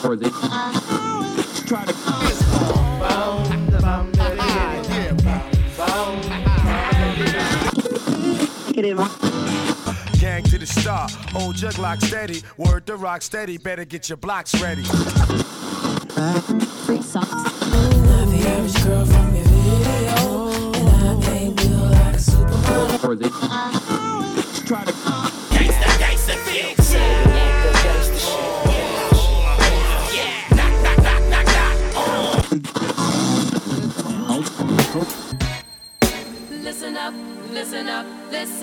Try to Gang to the star, old jug lock steady, word to rock steady. Better get your blocks ready. Free socks. The average girl from your video, and I ain't built like a supermodel. try to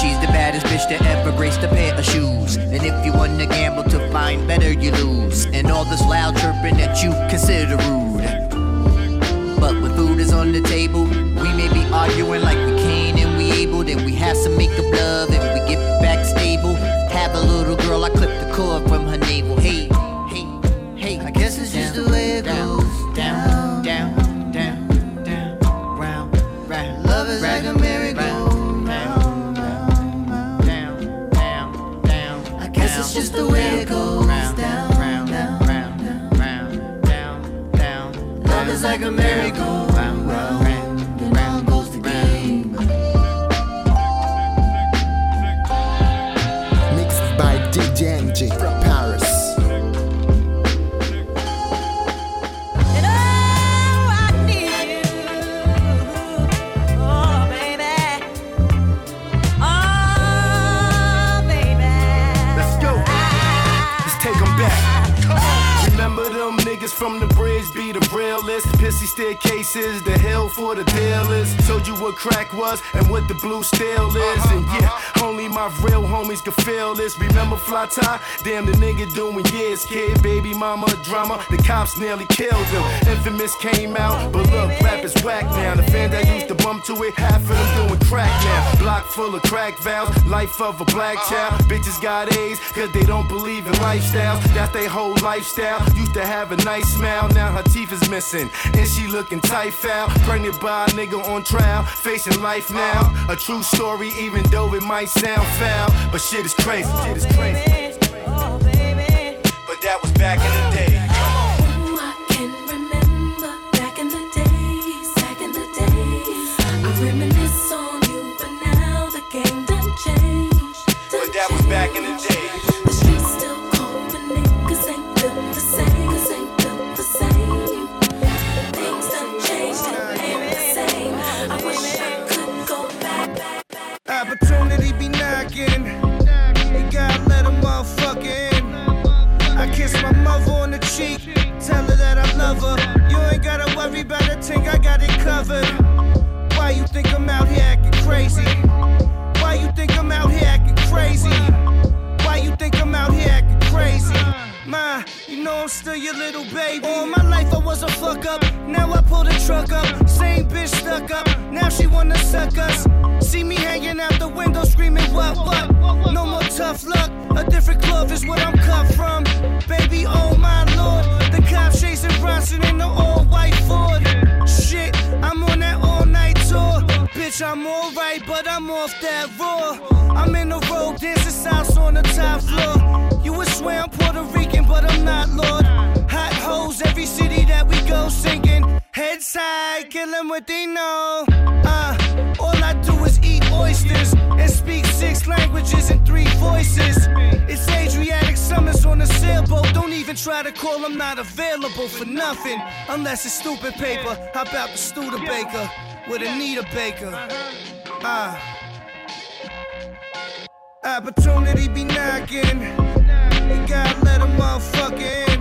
She's the baddest bitch that ever grace a pair of shoes. And if you wanna gamble to find better, you lose. And all this loud chirping that you consider rude. But when food is on the table, we may be arguing like we can and we able. Then we have some make up love and we get back stable. Have a little girl, I clip the cord from her navel. Like a merry-go-round. Staircases, the hill for the dealers. Told you what crack was and what the blue steel is. Uh-huh, and yeah, uh-huh. only my real homies can feel this. Remember Fly Tie? Damn, the nigga doing years, kid. Baby mama drama, the cops nearly killed him. Infamous came out, but look, rap is whack now. The fan that used to bump to it, half of them doing crack now. Block full of crack valves, life of a black uh-huh. child. Bitches got A's, cause they don't believe in lifestyles. That's their whole lifestyle. Used to have a nice smile, now her teeth is missing. And she looking tight foul. Pregnant by a nigga on trial, facing life now. A true story, even though it might sound foul. But shit is crazy, shit is crazy. Oh baby, oh, But that was back in the crazy? Why you think I'm out here acting crazy? Why you think I'm out here acting crazy? Ma, you know I'm still your little baby. All my life I was a fuck up. Now I pull the truck up. Same bitch stuck up. Now she wanna suck us. See me hanging out the window screaming, what, what? No more tough luck. A different club is what I'm cut from. Baby, oh my lord. The cops chasing Bronson in the all white Ford. Shit. I'm alright, but I'm off that raw. I'm in the road, dancing south on the top floor. You would swear I'm Puerto Rican, but I'm not, Lord. Hot hoes, every city that we go singing. Head side, kill 'em what they know. Uh, all I do is eat oysters and speak six languages in three voices. It's Adriatic summers on a sailboat. Don't even try to call, I'm not available for nothing. Unless it's stupid paper. How about the Studebaker with Anita Baker? Uh, opportunity be knocking. You gotta let a motherfucker in.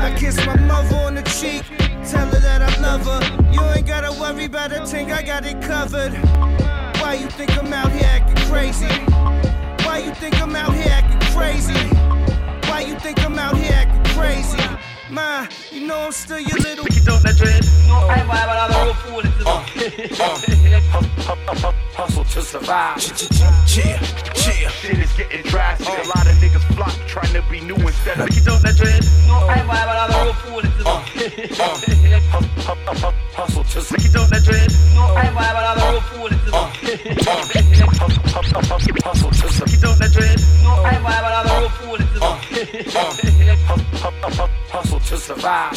I kiss my mother on the cheek, tell her that I love her. You ain't gotta worry about a thing, I got it covered. Why you think I'm out here acting crazy? Why you think I'm out here acting crazy? Why you think I'm out here acting crazy? Ma, you know I'm still your little. Hustle to survive. Cheer, cheer. Shit is getting drastic. A lot of niggas flop trying to be new instead of. Hustle to survive. Pick it up, that dread. No, I ain't another real fool if this Hustle to survive. Hustle to survive.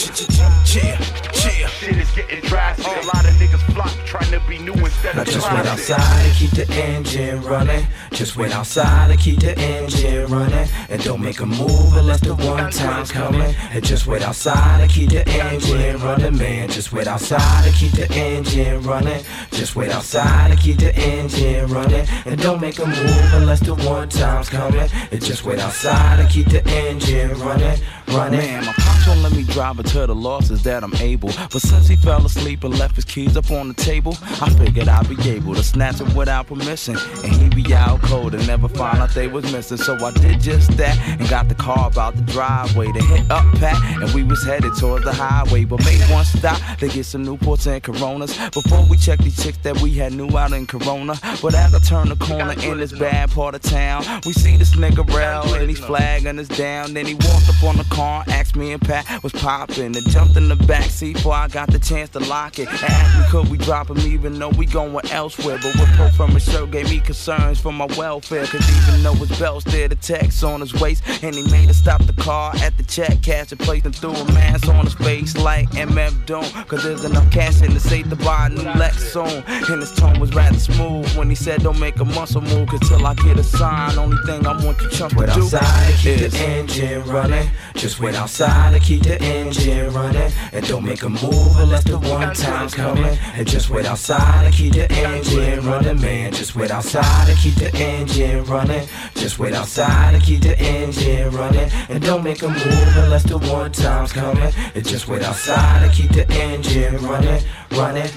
Cheer, cheer. Shit is getting drastic. Oh. A lot of niggas flop trying to be new instead Now of just wait outside and keep the engine running. Just wait outside and keep the engine running. And don't make a move unless the one time's coming. And just wait outside and keep the engine running, man. Just wait outside and keep the engine running. Just wait outside and keep the engine running. And don't make a move unless the one time's coming. And just wait outside and keep the engine running, running. Man, my pops let me drive until the losses that I'm able. But since he fell asleep and left his keys up on the table, I figured I'd be able to snatch them without permission. And he'd be out cold and never find out they was missing. So I did just that and got the car about the driveway to hit up Pat. And we was headed towards the highway, but made one stop to get some Newports and Coronas before we checked these chicks that we had new out in Corona. But as I turn the corner in this bad part of town, we see this nigga rail and he's flagging us down. Then he walked up on the car, asked me and Pat was popping, and jumped in the back seat before I got the chance to lock it. Asked me could we drop him even though we going elsewhere. But what Pro from his shirt gave me concerns for my welfare. Cause even though his belt's there, the text on his waist, and he made us stop the car at the check cash and placed him through a mask on his face like MF DOOM. Cause there's enough cash in the safe to buy a new Lex soon. And his tone was rather smooth when he said, Don't make a muscle move, cause till I get a sign, only thing I want you chump to do outside and keep is the engine running. Just wait outside and keep the engine running. And don't make a move unless the one time's coming. And just wait outside and keep the engine running, man. Just wait outside and keep the engine running. Just wait outside and keep the engine running. And don't make a move unless the one time's coming. And just wait outside and keep the engine running, running.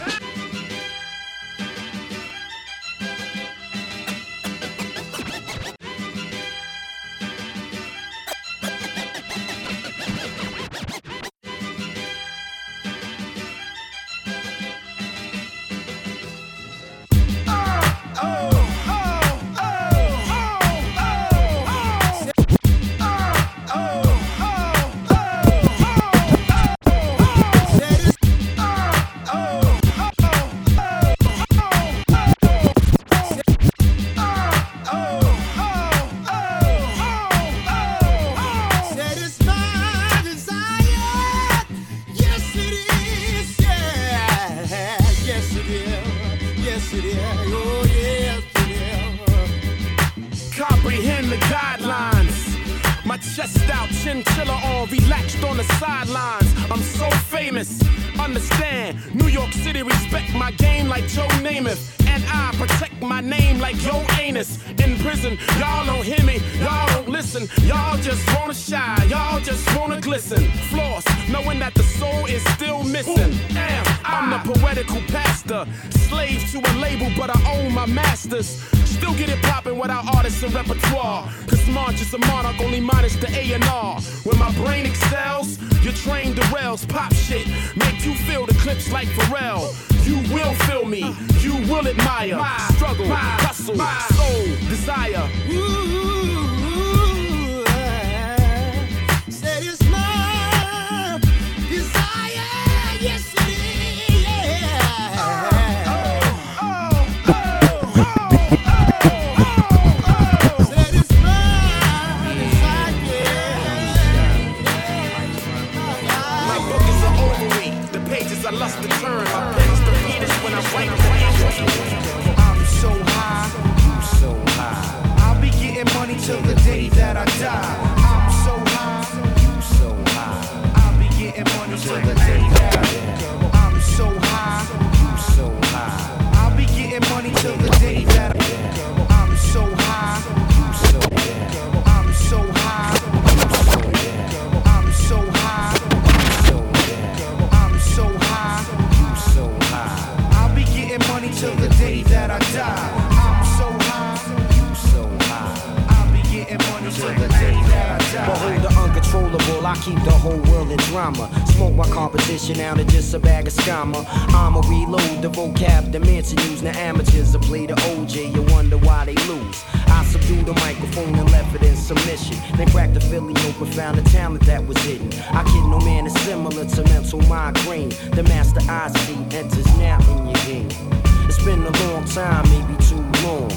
I keep the whole world in drama. Smoke my competition out of just a bag of scammer. I'ma reload the vocab, the Manson use. Now amateurs to play the OJ, you wonder why they lose. I subdue the microphone and left it in submission. Then cracked the Philly open, found the talent that was hidden. I kid no man is similar to mental migraine. The master I see enters now in your game. It's been a long time, maybe too long,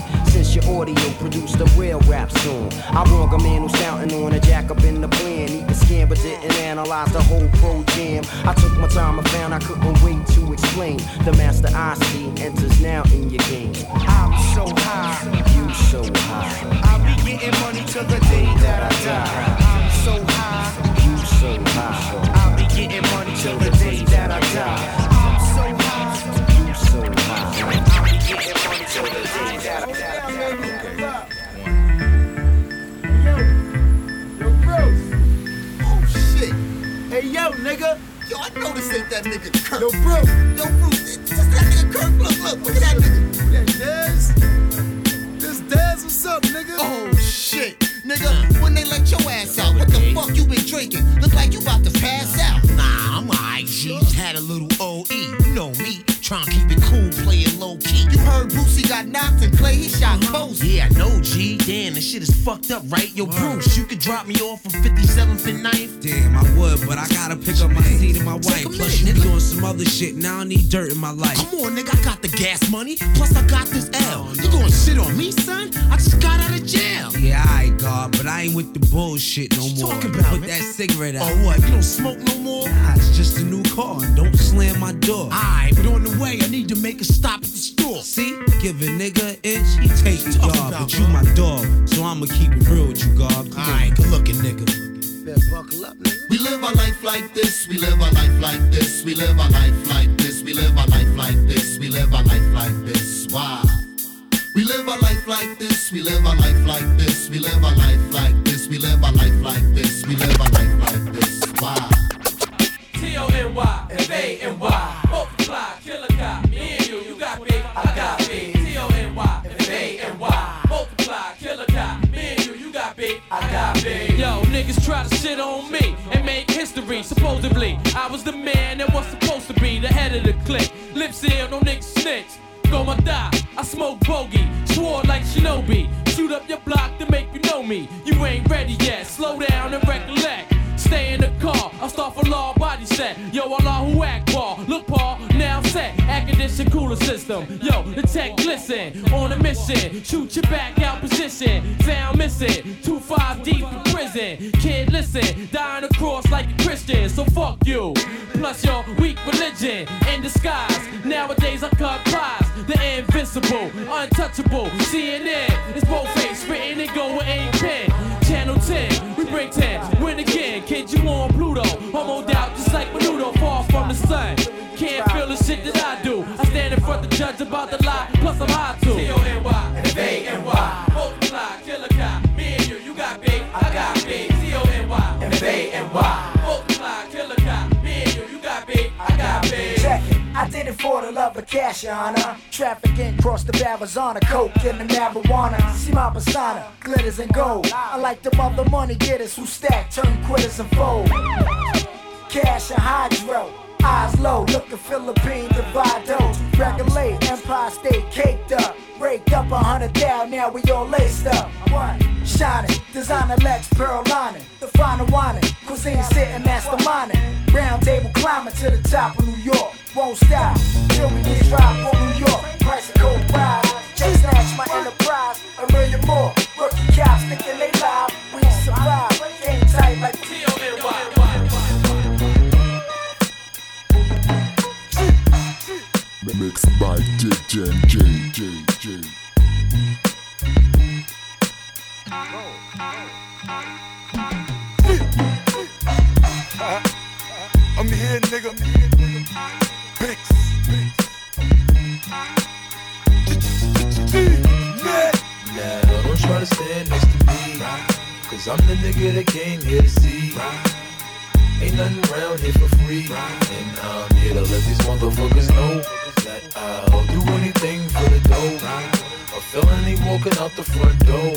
since your audio produced a real rap song. I wrong a man who's shouting on a jack up in the plan. He could scan but didn't analyze the whole pro jam. I took my time and found I couldn't wait to explain. The master I see enters now in your game. I'm so high, You so high, I'll be getting money till the day that I die. I'm so high, you so high, I'll be getting money till the day that I die. I'm so high, you so high. I'll be getting money till the day that I Yo, nigga, Yo, I know this ain't that nigga Kirk. yo, bro, Yo, Bruce, this that nigga Kirk. Look, look, look at that nigga. that Dez, this Dez, what's up, nigga? Oh shit, nigga. When they let your ass out, what the fuck you been drinking? Look like you about to pass out. Nah, I'm alright, G. Just had a little OE. You know me, trying to keep it cool, playing low key. You heard Boosie got knocked and Clay he shot mm-hmm. Posey. Yeah, I know, G. Damn, this shit is fucked up, right? Yo, Bruce, you could drop me off from 57th and 9th? Damn, I would, but I gotta pick up my seat and my wife. a Plus, minute, you nigga. doing some other shit. Now I need dirt in my life. Come on, nigga, I got the gas money. Plus, I got this oh, L. You gonna shit on me, son? I just got out of jail. Yeah, I God, but I ain't with the bullshit no more. talking about, Put man? that cigarette out. Oh, what? You don't smoke no more? Nah, it's just a new car. Don't slam my door. Alright, but on the way, I need to make a stop at the store. See, give a nigga an inch, he take the Talking yard. But you my dog, so I'ma keep it real with you, God. Come on. Alright, good looking, nigga. Up. We live our life like this, we live our life like this, we live our life like this, we live our life like this, we live our life like this. Why? We live our life like this, we live our life like this, we live our life like this, we live our life like this, we live our life like this. Why? T-O-N-Y, F-A-N-Y, multiply, me and you, you got big, I got big. T-O-N-Y, F-A-N-Y, multiply, killer cop, me and you, you got big, I got big. Yo, niggas try to shit on me and make history. Supposedly, I was the man that was supposed to be the head of the clique. Lip seal, no niggas snitch. Go my die, I smoke bogey, swore like Shinobi. Shoot up your block to make you know me. You ain't ready yet, slow down and recollect. Stay in the car, I'll start for law body set. Yo, Allah who act ball. Look, Paul, set. Air condition cooler system. Yo, the tech glisten. On a mission. Shoot your back out position. Sound missing. Two five deep in prison. Kid, listen. Dying across like a Christian. So fuck you. Plus your weak religion in disguise. Nowadays I cut pies. The invincible, untouchable. CNN. It's both face written and go with ink pen. Channel 10, we bring 10, win again. Kid, you on Pluto. Homo doubt, just like Menudo, far from say? Can't feel the shit that I do. I stand in front the judge about the lie, plus I'm high too. T-O-N-Y, F-A-N-Y, multiply, killer cop. Me and you, you got big, I got big. T-O-N-Y, F-A-N-Y, multiply, killer cop. Me and you, you got big, I got big. Check it. I did it for the love of cash, your honor. Trafficking across the Arizona, coke and the marijuana. See my persona, glitters and gold. I like them other money getters who stack, turn quitters and fold. Cash and hydro. Eyes low, looking Philippine Divido. Regulate, Empire State caked up. Raked up a hundred thou, now we all laced up. One, shining, designer Lex, pearl lining. The final whining, cuisine sitting masterminding. Round table climbing to the top of New York. Won't stop, till we get on New York. Price of cold prize, just snatch my enterprise. A million more, rookie cops thinking they live. Mixed by DJ and J J J. I'm here, nigga. Bix. Now, don't try to stand next to me. Cause I'm the nigga that came here to see. Ain't nothing around here for free. And I'm here to let these motherfuckers know that I'll do anything for the dough. A felony walking out the front door.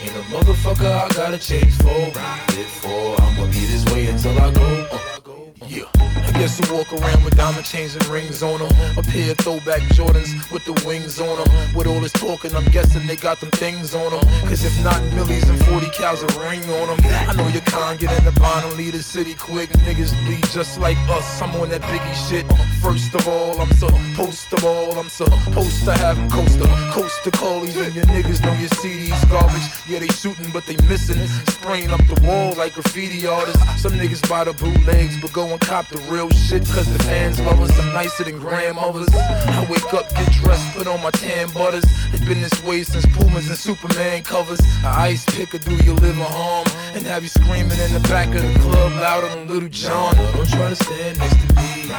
Ain't a motherfucker I gotta change for. Therefore, I'ma be this way until I go. Uh, yeah. I guess you walk around with diamond chains and rings on them. A pair of throwback Jordans with the wings on them. With all this talking, I'm guessing they got them things on them. Cause if not, millies and 40 cows a ring on them. I know you can't get in the bottom, leave the city quick. Niggas bleed just like us. I'm on that biggie shit. First of all, I'm supposed of all, I'm supposed to have coaster. Coast to callies, and your niggas know you see these garbage. Yeah, they shooting, but they missing. Spraying up the wall like graffiti artists. Some niggas buy the bootlegs, but go and cop the real shit. Cause the fans love us. I'm nicer than grandmothers. I wake up, get dressed, put on my tan butters. It's been this way since Pumas and Superman covers. A ice picker do you live a harm? And have you screaming in the back of the club louder than Little John? Don't try to stand next to me.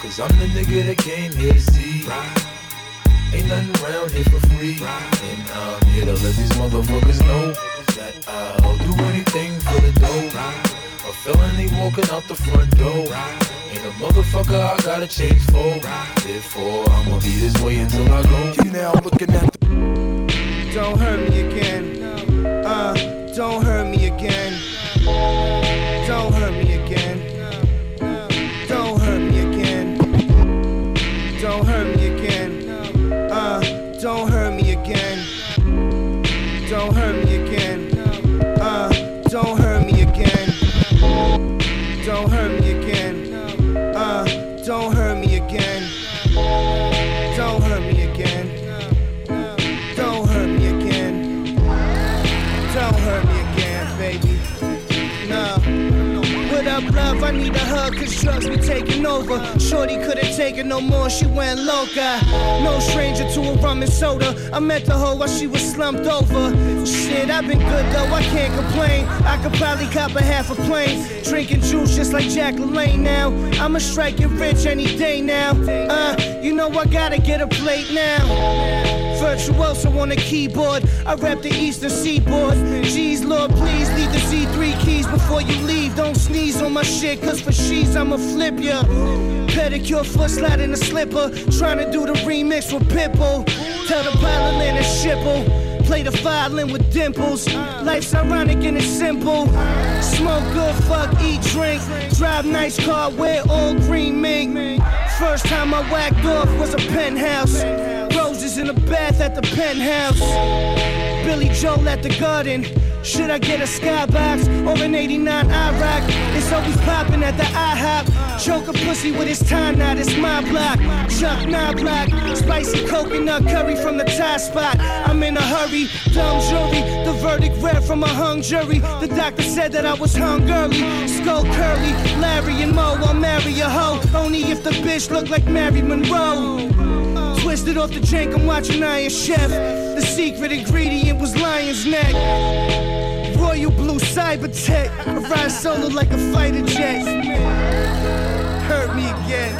Cause I'm the nigga that came here to see. Ain't nothing around here for free. And I'm here to let these motherfuckers know that I'll do anything for the dough. A felony walking out the front door. Ain't a motherfucker I gotta change for. Therefore, I'ma be this way until I go. You now looking at the Don't hurt me again. Uh, don't hurt me again. Don't hurt up, love? Cause drugs be taking over. Shorty couldn't take it no more, she went loca. No stranger to a rum and soda. I met the hoe while she was slumped over. Shit, I've been good though, I can't complain. I could probably cop a half a plane. Drinking juice just like Jack LaLanne now. I'ma strike it rich any day now. Uh, you know I gotta get a plate now. Virtuoso on the keyboard. I rap the eastern seaboard. Jeez, Lord, please leave the Z3 keys before you leave. Don't sneeze on my shit, cause for she's I'ma flip ya. Pedicure, foot slide in a slipper. Trying to do the remix with Pitbull. Tell the and a shipple. Play the violin with dimples. Life's ironic and it's simple. Smoke good, fuck, eat, drink. Drive nice car, wear all green mink. First time I whacked off was a penthouse. Roses in a bath at the penthouse. Billy Joel at the garden. Should I get a skybox or an 89 IROC? It's always popping at the IHOP. Choke a pussy with his time knot, it's my block. Chuck nine block, spicy coconut curry from the Thai spot. I'm in a hurry, dumb jury. The verdict read from a hung jury. The doctor said that I was hungry. Skull curly, Larry and Mo, I'll marry a hoe. Only if the bitch look like Mary Monroe. Twisted off the jank, I'm watching Iron Chef. The secret ingredient was lion's neck. Royal blue cyber tech. I ride solo like a fighter jet. Hurt hurt me again.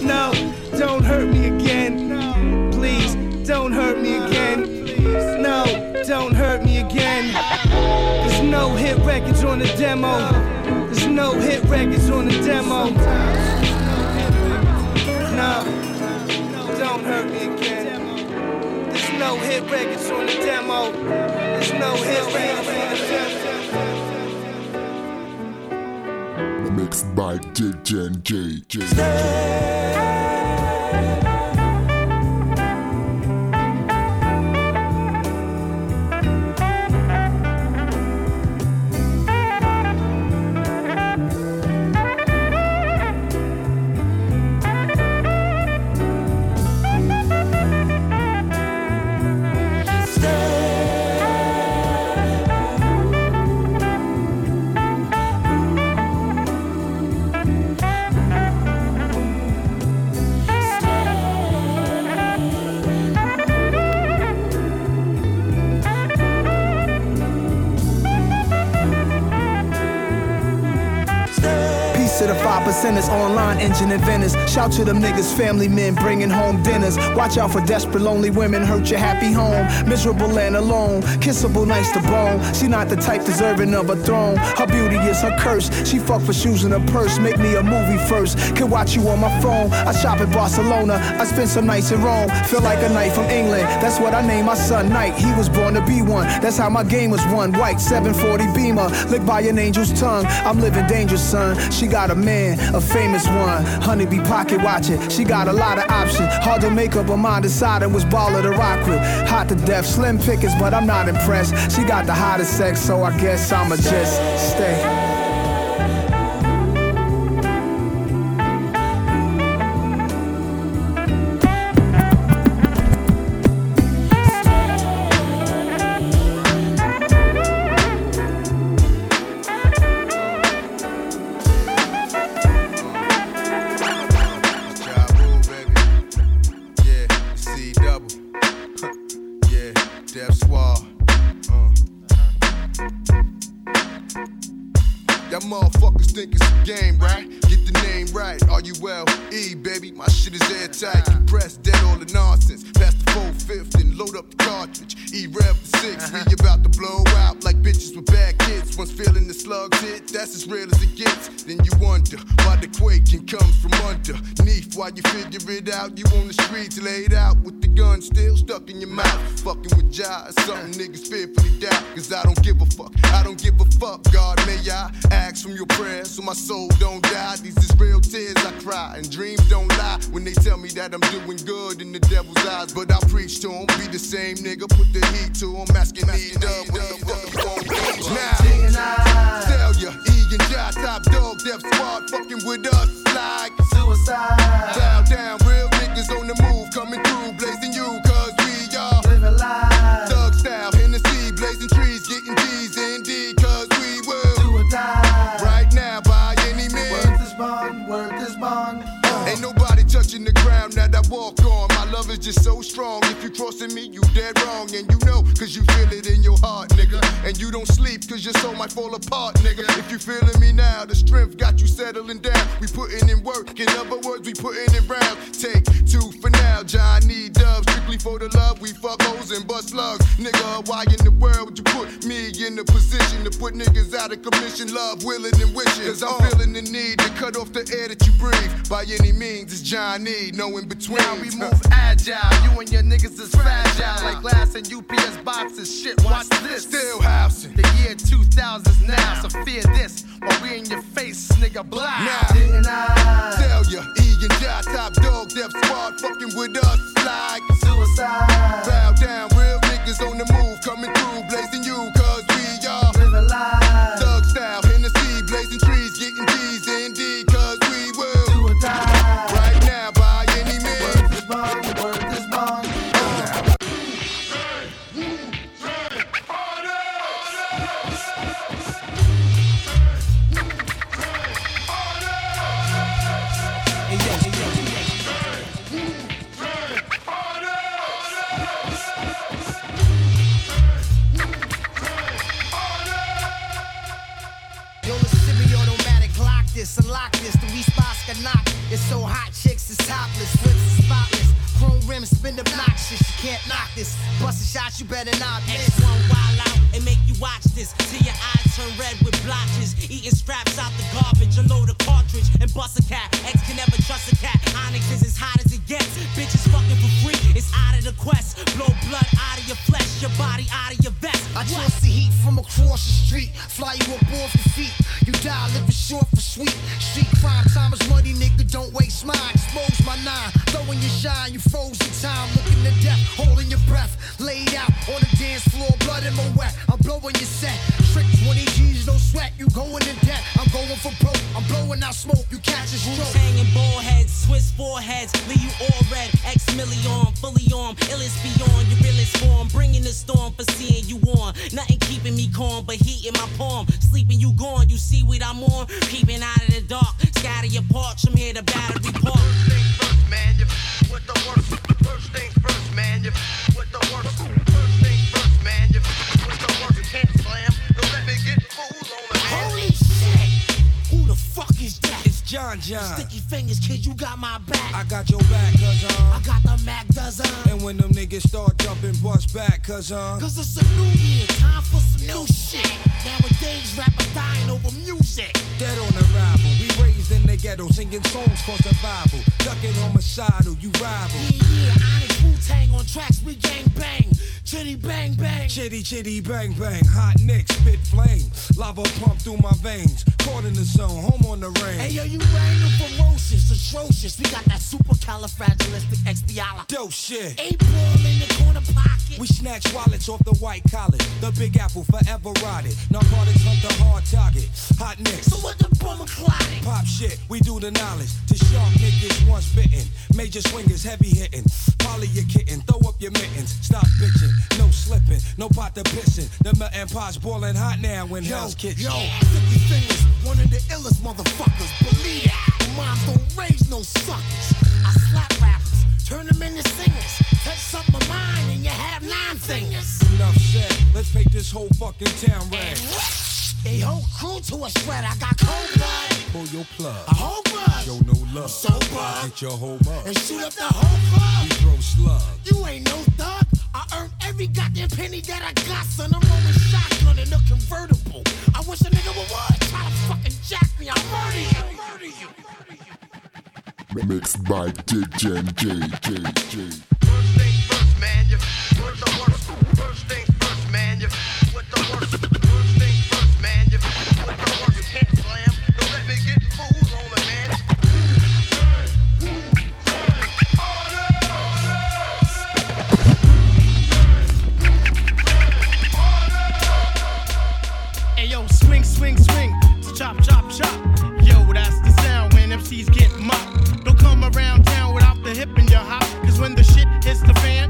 No, don't hurt me again. Please, don't hurt me again. No, don't hurt me again. There's no hit records on the demo. There's no hit records on the demo. No, don't hurt me again. There's no hit records on the demo. There's no hit records on the demo. Mixed by DJ J. Peace five online engine inventors. Shout to them niggas, family men bringing home dinners. Watch out for desperate, lonely women, hurt your happy home. Miserable and alone, kissable, nice to bone. She not the type deserving of a throne. Her beauty is her curse. She fuck for shoes and a purse. Make me a movie first. Can watch you on my phone. I shop in Barcelona. I spend some nights in Rome. Feel like a knight from England. That's what I named my son Knight. He was born to be one. That's how my game was won. White 740 Beamer, licked by an angel's tongue. I'm living dangerous, son. She got a man, a famous one. Honeybee pocket watching. She got a lot of options. Hard to make up her mind deciding which baller to rock with. Hot to death, slim pickings, but I'm not impressed. She got the hottest sex, so I guess I'ma just stay. Real as it gets. Then you wonder why the quaking comes from underneath. While you figure it out, you on the streets laid out with gun still stuck in your mouth. Fucking with Ja, something niggas fearfully doubt. Cause I don't give a fuck. I don't give a fuck, God. May I ask from your prayers so my soul don't die? These is real tears I cry, and dreams don't lie when they tell me that I'm doing good in the devil's eyes. But I preach to to 'em, be the same nigga, put the heat to 'em, asking me up what the fuck you want me now. Tell ya, E and Ja, top dog, Death Squad, fucking with us like suicide. Bow down, real niggas on the move, is just so strong. If you crossing me, you dead wrong. And you know, cause you feel it in your heart, nigga. And you don't sleep, cause your soul might fall apart, nigga. If you feeling me now, the strength got you settling down. We putting in work. In other words, we putting in rounds. Take two for now, John need dubs. Strictly for the love, we fuck hoes and bust slugs. Nigga, why in the world would you put me in the position to put niggas out of commission? Love, willing, and wishing. Cause I'm uh. feeling the need to cut off the air that you breathe. By any means, it's Johnny, no in between. Now we move agile. You and your niggas is fragile. Like glass and UPS boxes. Shit, watch this. Still housing. The year 2000 is now. So fear this while we in your face, nigga, blind. Now, tell ya, E and Ja, top dog, Death Squad, fucking with us like suicide. Bow down, real niggas on the move, coming through, blazing you, so hot, chicks is topless, rims spin obnoxious. You can't knock this. Bustin' shots, you better not miss. X1 wild out and make you watch this till your eyes turn red with blotches. Eating scraps out the garbage, unload a load of cartridge and bust a cat. X can never trust a cat. Onyx is as hot as it gets. Bitches fucking for free. It's out of the quest. Blow blood out of your flesh, your body out of your vest. I toss the heat from across the street, fly you up off your feet. You die living short for sweet. Street crime, time is money, nigga. Don't waste mine. Expose my nine, throwing your shine. You froze in time, looking to death, holding your breath. Laid out on the dance floor, blood in my wet. I'm blowing your set. Trick 20 G's, no sweat. You going to debt. I'm going for broke. I'm blowing out smoke. You catch a stroke. Hanging ball heads, Swiss foreheads, leave you all red. X million, fully armed, illest beyond your realest form. Bringing the storm for seeing you on. Nothing keeping me calm, but heat in my palm. Sleeping you gone, you see what I'm on. Peeping out of the dark, scatter your parts. I'm here to battery park. man, you with the worst. First things first, man, you with the worst. Holy shit! Who the fuck John John. Sticky Fingaz, kid, you got my back. I got your back, cuz uh. I got the Mac dozen. And when them niggas start jumping, bust back, cuz uh. Cause it's a new year, time for some new shit. Nowadays, rappers dying over music. Dead on arrival. We raised in the ghetto, singing songs for survival. Ducking homicidal, you rival. Yeah, yeah, Onyx Wu Tang on tracks, we gang bang. Chitty bang bang. Chitty chitty bang bang, hot nick, spit flame. Lava pump through my veins. Caught in the zone, home on the range. Hey yo, you random ferocious, atrocious. We got that supercalifragilisticexpialidocious. Dope shit. Ball in the corner pocket. We snatch wallets off the white collar. The big apple forever rotted. Narcotics hunt the hard target. Hot nicks. So what the bummer clotting? Pop shit, we do the knowledge. To sharp niggas once bitten. Major swingers, heavy hitting. Polly your kitten, throw up your mittens. Stop bitching, no slipping, no pot to pissing. The melting pot's boiling hot now in Hell's Kitchen. Yo, Sticky Fingaz, one of the illest motherfuckers. Believe it, moms don't raise no suckers. I slap rappers, turn them into singers. Touch something of mine and you have nine fingers. Enough said, let's make this whole fucking town red. A whole crew to a shred. I got cold blood, Pull your plug. a whole bud, Show no love. so bud, Get your whole mug. and shoot up the whole club. We throw slugs. You ain't no thug. I earned every goddamn penny that I got, son. I'm rolling shotgun in a convertible. I wish a nigga would what? Try to fucking jack me. I'll murder you. Murder you. Mixed by DJ J J J. First things first, man, you with the worst. First things swing, swing, swing, chop, chop, chop. Yo, that's the sound when MCs get mopped. Don't come around town without the hip in your hop. Cause when the shit hits the fan,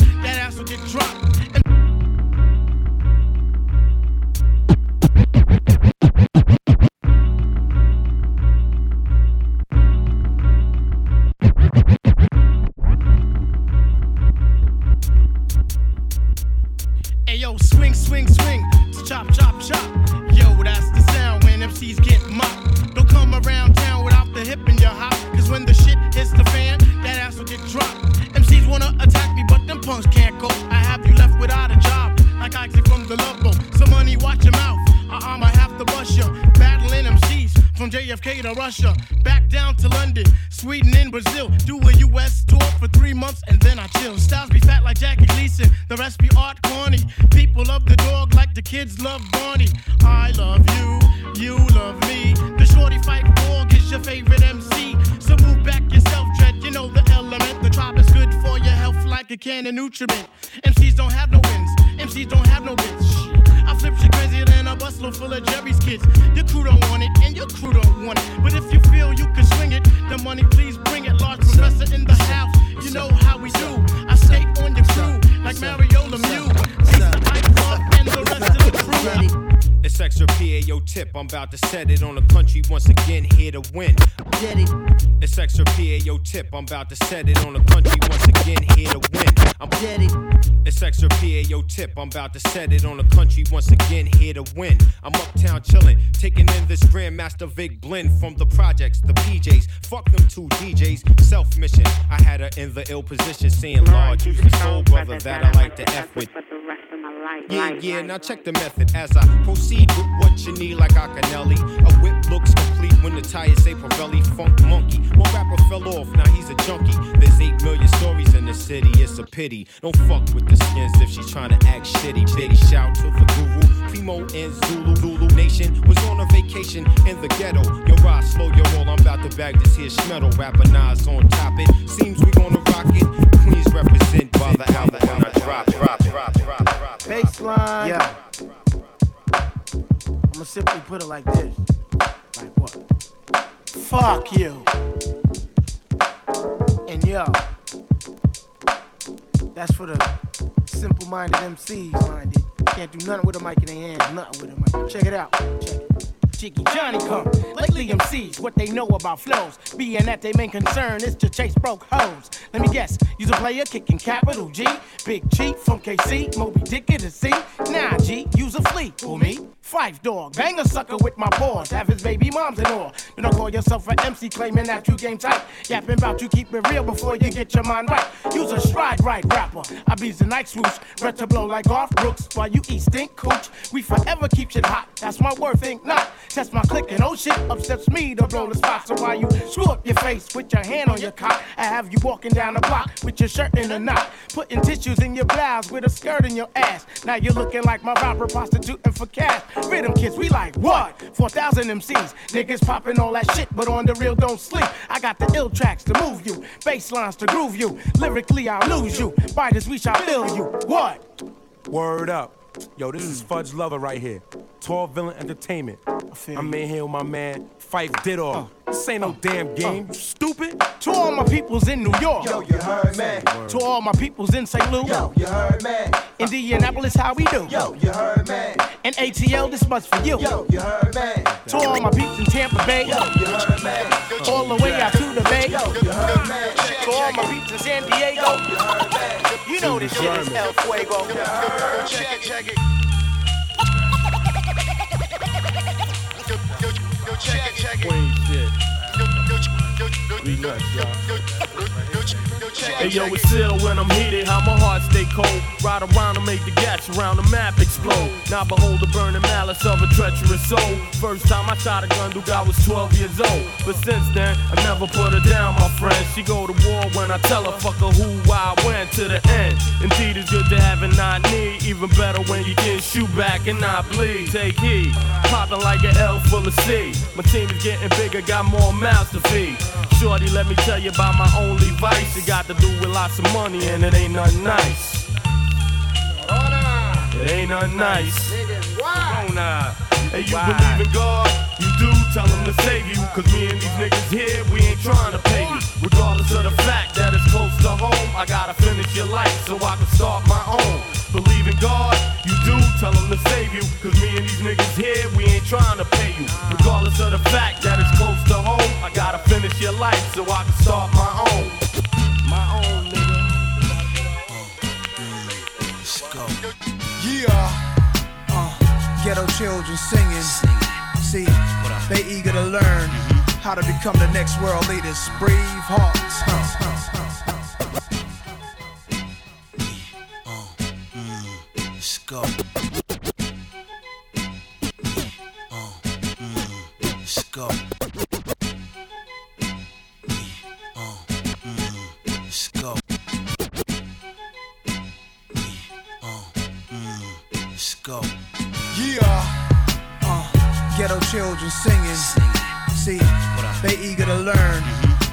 I'm about to set it on the country once again. Here to win. I'm did it. It's extra PAO tip. I'm about to set it on the country once again. Here to win. I'm uptown chillin', taking in this Grandmaster Vic blend from the projects, the PJs. Fuck them two DJs. Self mission. I had her in the ill position, saying large. Who's the soul brother that I like to F with? Yeah, yeah, now check the method as I proceed with what you need like Acanelli. A whip looks complete when the tires say Pirelli Funk Monkey. One rapper fell off, now he's a junkie. There's 8 million stories in the city, it's a pity. Don't fuck with the skins if she's trying to act shitty. Big shout to the guru, Primo and Zulu. Zulu Nation was on a vacation in the ghetto. Yo, ride slow, yo, roll, I'm about to bag this here schmeddle. Rapper Nas on top it. Seems we gonna rock it. Queens represent by the album Baseline. Yeah. I'ma simply put it like this. Like what? Fuck you. And yo. That's for the simple-minded MCs minded. Can't do nothing with a mic in their hands, nothing with a mic. Check it out. Check it. Jiggy Johnny come. Lately MCs, what they know about flows. Being that their main concern is to chase broke hoes. Let me guess, you's a player kicking capital G. Big G from KC, Moby Dick it is C. Nah, G, use a flea. Who me? Phife Dawg, bang a sucker with my paws. Have his baby moms and all. You don't call yourself an MC claiming that you game tight. Yapping about you keep it real before you get your mind right. Use a stride right rapper. I be the night swoosh, red to blow like Garth Brooks. While you eat stink cooch, we forever keep shit hot. That's my word, think not. Test my click and oh shit, upsets me to blow the spot. So while you screw up your face with your hand on your cock, I have you walking down the block with your shirt in a knot, putting tissues in your blouse with a skirt in your ass. Now you're looking like my rapper prostituting for cash. Rhythm kids, we like what? 4,000 MCs, niggas popping all that shit, but on the real don't sleep. I got the ill tracks to move you, bass lines to groove you. Lyrically, I'll lose you. By this, we shall fill you. What? Word up. Yo, this is Fudge Lover right here. Tall Villain Entertainment. I'm in here with my man Fife Diddle. This uh. ain't no uh. damn uh. game, you stupid. To all my peoples in New York. Yo, you heard me. To all my peoples in St. Louis. Yo, you heard me. In Indianapolis, how we do? Yo, you heard me. And ATL, this much for you. Yo, you heard me. To all my peeps in Tampa Bay. Yo, you heard me. All the way out to the Bay. Yo, you heard me. To all my peeps in San Diego. Yo, You know this shit is El Fuego. Check it, check it. Check it, check it. Queen shit. We nuts, y'all. Hey yo, it's ill when I'm heated, how my heart stay cold. Ride around and make the gas around the map explode. Now behold the burning malice of a treacherous soul. First time I shot a gun, dude, I was 12 years old. But since then, I never put her down, my friend. She go to war when I tell her, fuck her who, why, when, to the end. Indeed, it's good to have and not need. Even better when you can shoot back and not bleed. Take heed, popping like an L full of C. My team is getting bigger, got more mouths to feed. Shorty, let me tell you about my only vice. It got to do with lots of money and it ain't nothing nice. It ain't nothing nice. Nah. Hey, you believe in God? You do, tell him to save you. Cause me and these niggas here, we ain't trying to pay you. Regardless of the fact that it's close to home, I gotta finish your life so I can start my own. Believe in God? You do, tell him to save you. Cause me and these niggas here, we ain't trying to pay you. Regardless of the fact that it's close to home, I gotta finish your life so I can start my own. Yeah. Uh, ghetto children singing. See, they eager to learn how to become the next world leaders. Bravehearts. Let's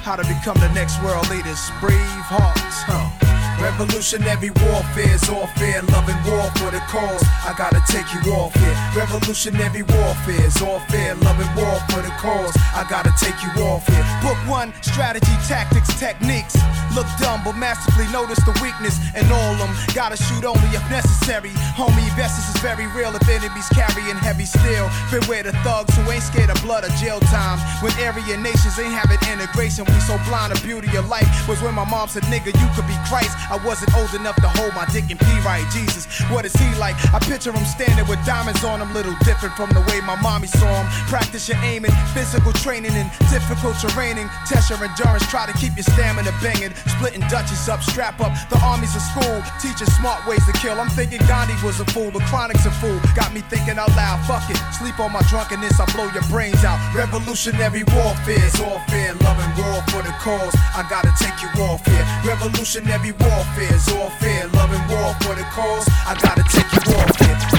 how to become the next world leaders. Brave hearts. Huh? Revolutionary warfare is all fair, love and war for the cause. I gotta take you off here. Revolutionary warfare is all fair, love and war for the cause. I gotta take you off here. Book one, strategy, tactics, techniques. Look dumb, but masterfully notice the weakness in all them. Gotta shoot only if necessary. Homie, investors is very real if enemies carrying heavy steel. Beware the thugs who ain't scared of blood or jail time. When area nations ain't having integration, we so blind the beauty of life was when my mom said, nigga, you could be Christ. I wasn't old enough to hold my dick and pee right. Jesus, what is he like? I picture him standing with diamonds on him, little different from the way my mommy saw him. Practice your aiming, physical training and difficult terraining. Test your endurance, try to keep your stamina banging. Splitting Dutches up, strap up. The army's a school, teaching smart ways to kill. I'm thinking Gandhi was a fool, the chronic's a fool. Got me thinking out loud, fuck it. Sleep on my drunkenness, I blow your brains out. Revolutionary warfare is all fair, love and war for the cause. I gotta take you off here. Revolutionary warfare is all fair, love and war for the cause. I gotta take you off here.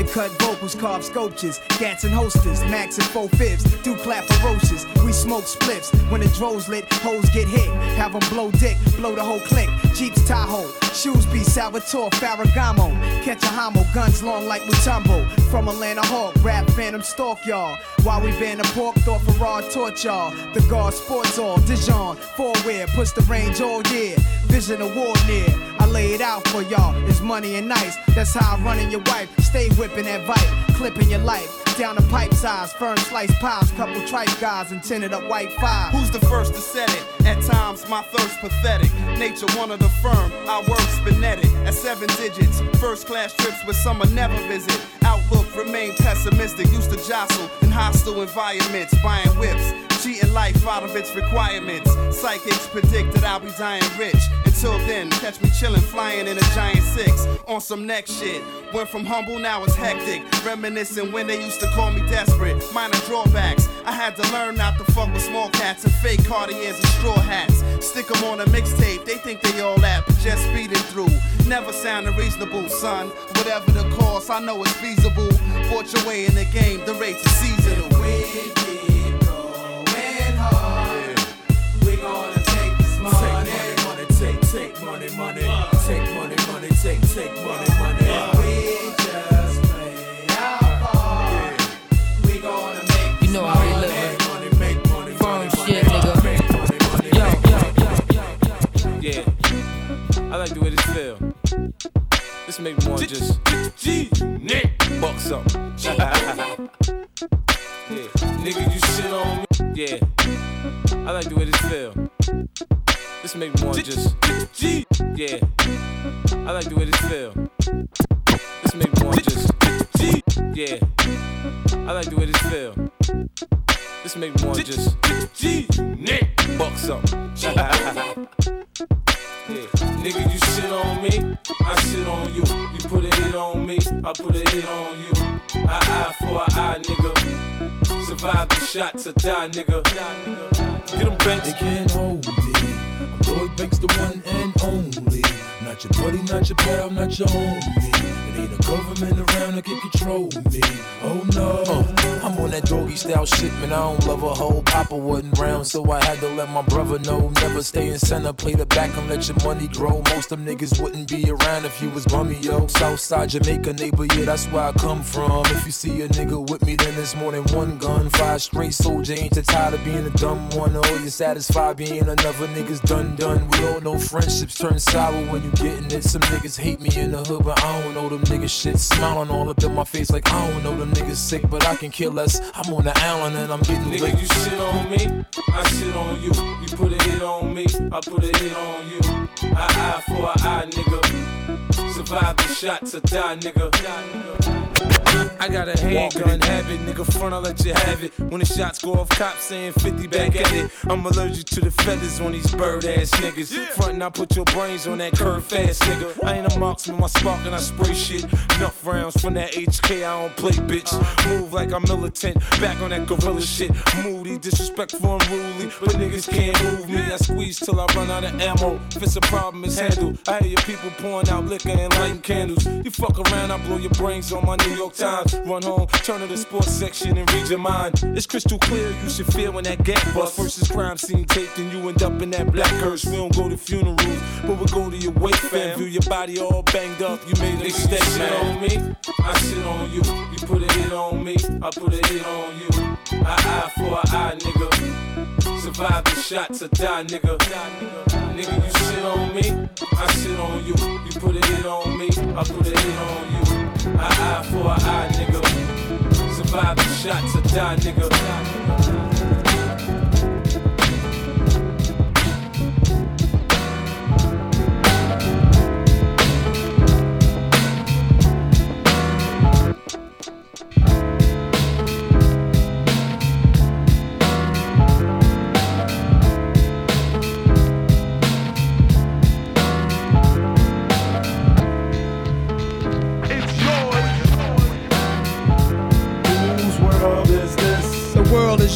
And cut vocals, carve sculptures, gats and holsters, max and four fifths, do clap ferocious. We smoke spliffs when the droves lit, hoes get hit. Have 'em blow dick, blow the whole clique. Jeeps Tahoe, shoes be Salvatore Ferragamo. Catch a homo, guns long like Mutombo. From Atlanta Hawk, rap phantom stalk y'all. While we ban the pork, thought for raw torch y'all. The guard sports all, Dijon, four wear, push the range all year. Vision award near. I lay it out for y'all. It's money and nice. That's how I run in your wife. Stay whipping that vibe, clipping your life. Down the pipe size, firm slice piles, couple tripe guys and tinted up white five. Who's the first to set it? At times, my thirst pathetic. Nature one of the firm, I work spinetic at seven digits. First class trips with some I never visit. Outlook remain pessimistic. Used to jostle in hostile environments, buying whips. Cheating life out of its requirements. Psychics predict that I'll be dying rich. Until then, catch me chillin', flying in a giant six. On some next shit. Went from humble, now it's hectic. Reminiscing when they used to call me desperate. Minor drawbacks. I had to learn not to fuck with small cats and fake Cartiers and straw hats. Stick 'em on a mixtape, they think they all that, but just speeding through. Never sounding reasonable, son. Whatever the cost, I know it's feasible. Bought your way in the game, the rates are seasonal. We keep gonna take this take, take money, money. Take money, money, take, take money, money. We just play our part. We gonna make You know how we living. Firm shit, nigga. Yo, yo, yo, yo, yo. Yeah, I like the way this feel. This make me wanna just G Nick bucks up. yeah, nigga, you shit on me. Yeah, I like the way this feel. This make me want just G. Yeah, I like the way this feel. This make me want just G. Yeah, I like the way this feel. This make me want just G Nick bucks up. Yeah. Nigga, you shit on me, I shit on you. You put a hit on me, I put a hit on you. Eye eye for an eye, nigga. Survive the shot to die, nigga. Get them bench. They can't hold me. Banks, the one and only. Not your buddy, not your pal, not your homie. Ain't a government around that can control me. Oh no. Uh, I'm on that doggy style shit, man. I don't love a hoe. Papa wasn't round, so I had to let my brother know. Never stay in center, play the back and let your money grow. Most them niggas wouldn't be around if you was bummy, yo. Southside Jamaica neighbor, yeah, that's where I come from. If you see a nigga with me, then it's more than one gun. Five straight soldier, ain't you tired of being a dumb one? Or you satisfied being another nigga's done done? We all know friendships turn sour when you getting it. Some niggas hate me in the hood, but I don't know them niggas shit. Smiling all up in my face like I don't know them niggas sick, but I can kill less. I'm on the island and I'm getting Nigga, licked. you shit on me, I shit on you. You put a hit on me, I put a hit on you. Eye eye for an eye, nigga. Survive the shot to die, nigga. die, nigga. I got a handgun habit, nigga. Front, I'll let you have it. When the shots go off, cops saying 50 back at it. I'm allergic to the feathers on these bird ass niggas. Front, and I put your brains on that curve fast, nigga. I ain't a marksman, my spark and I spray shit. Enough rounds from that HK, I don't play, bitch. Move like I'm militant, back on that gorilla shit. Moody, disrespectful, unruly, but niggas can't move me. I squeeze till I run out of ammo. If it's a problem, it's handled. I hear your people pouring out liquor and lighting candles. You fuck around, I blow your brains on my New York times. Run home, turn to the sports section and read your mind. It's crystal clear you should fear when that gap bust. Versus crime scene tape, then you end up in that black hearse. We don't go to funerals, but we go to your wake fam. View your body all banged up, you made a mistake. Shit on me, I shit on you. You put a hit on me, I put a hit on you. Eye eye for an eye, nigga. Survive the shots or die, nigga. Nigga, you shit on me, I shit on you. You put a hit on me, I put a hit on you. Eye eye for an eye, nigga. Survive the shots or die, nigga.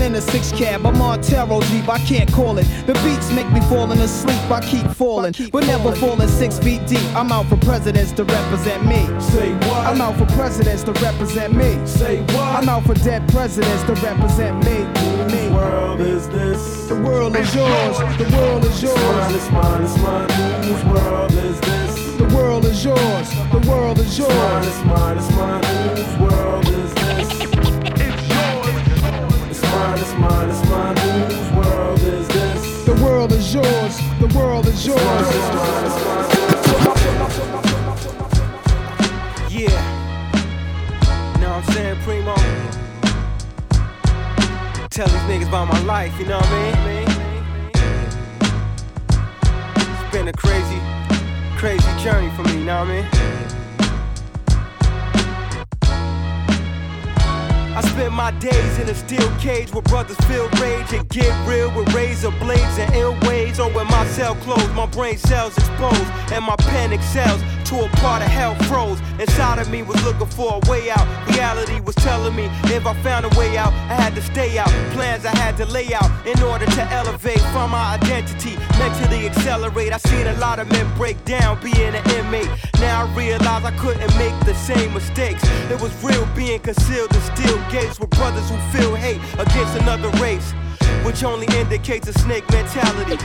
in a six cab. I'm Montero Jeep, I can't call it. The beats make me falling asleep. I keep falling, but never falling six feet deep. I'm out for presidents to represent me. Say what? I'm out for presidents to represent me. Say what? I'm out for dead presidents to represent me. Me. World is this? The world is yours. The world is yours. Mine, it's mine, it's mine. Whose world is this? The world is yours. The world is It's mine, yours. it's mine, it's mine. Whose world is this? Is yours. The world is yours. Yeah. Know what I'm saying, Primo? Tell these niggas about my life, you know what I mean? It's been a crazy, crazy journey for me, you know what I mean? I spend my days in a steel cage where brothers feel rage and get real with razor blades and ill ways. So when my cell closed, my brain cells exposed and my panic excels to a part of hell froze. Inside of me was looking for a way out. Reality was telling me if I found a way out, I had to stay out. Plans I had to lay out in order to elevate from my identity, mentally accelerate. I seen a lot of men break down being an inmate. Now I realize I couldn't make the same mistakes. It was real being concealed and steel gates with brothers who feel hate against another race. Which only indicates a snake mentality.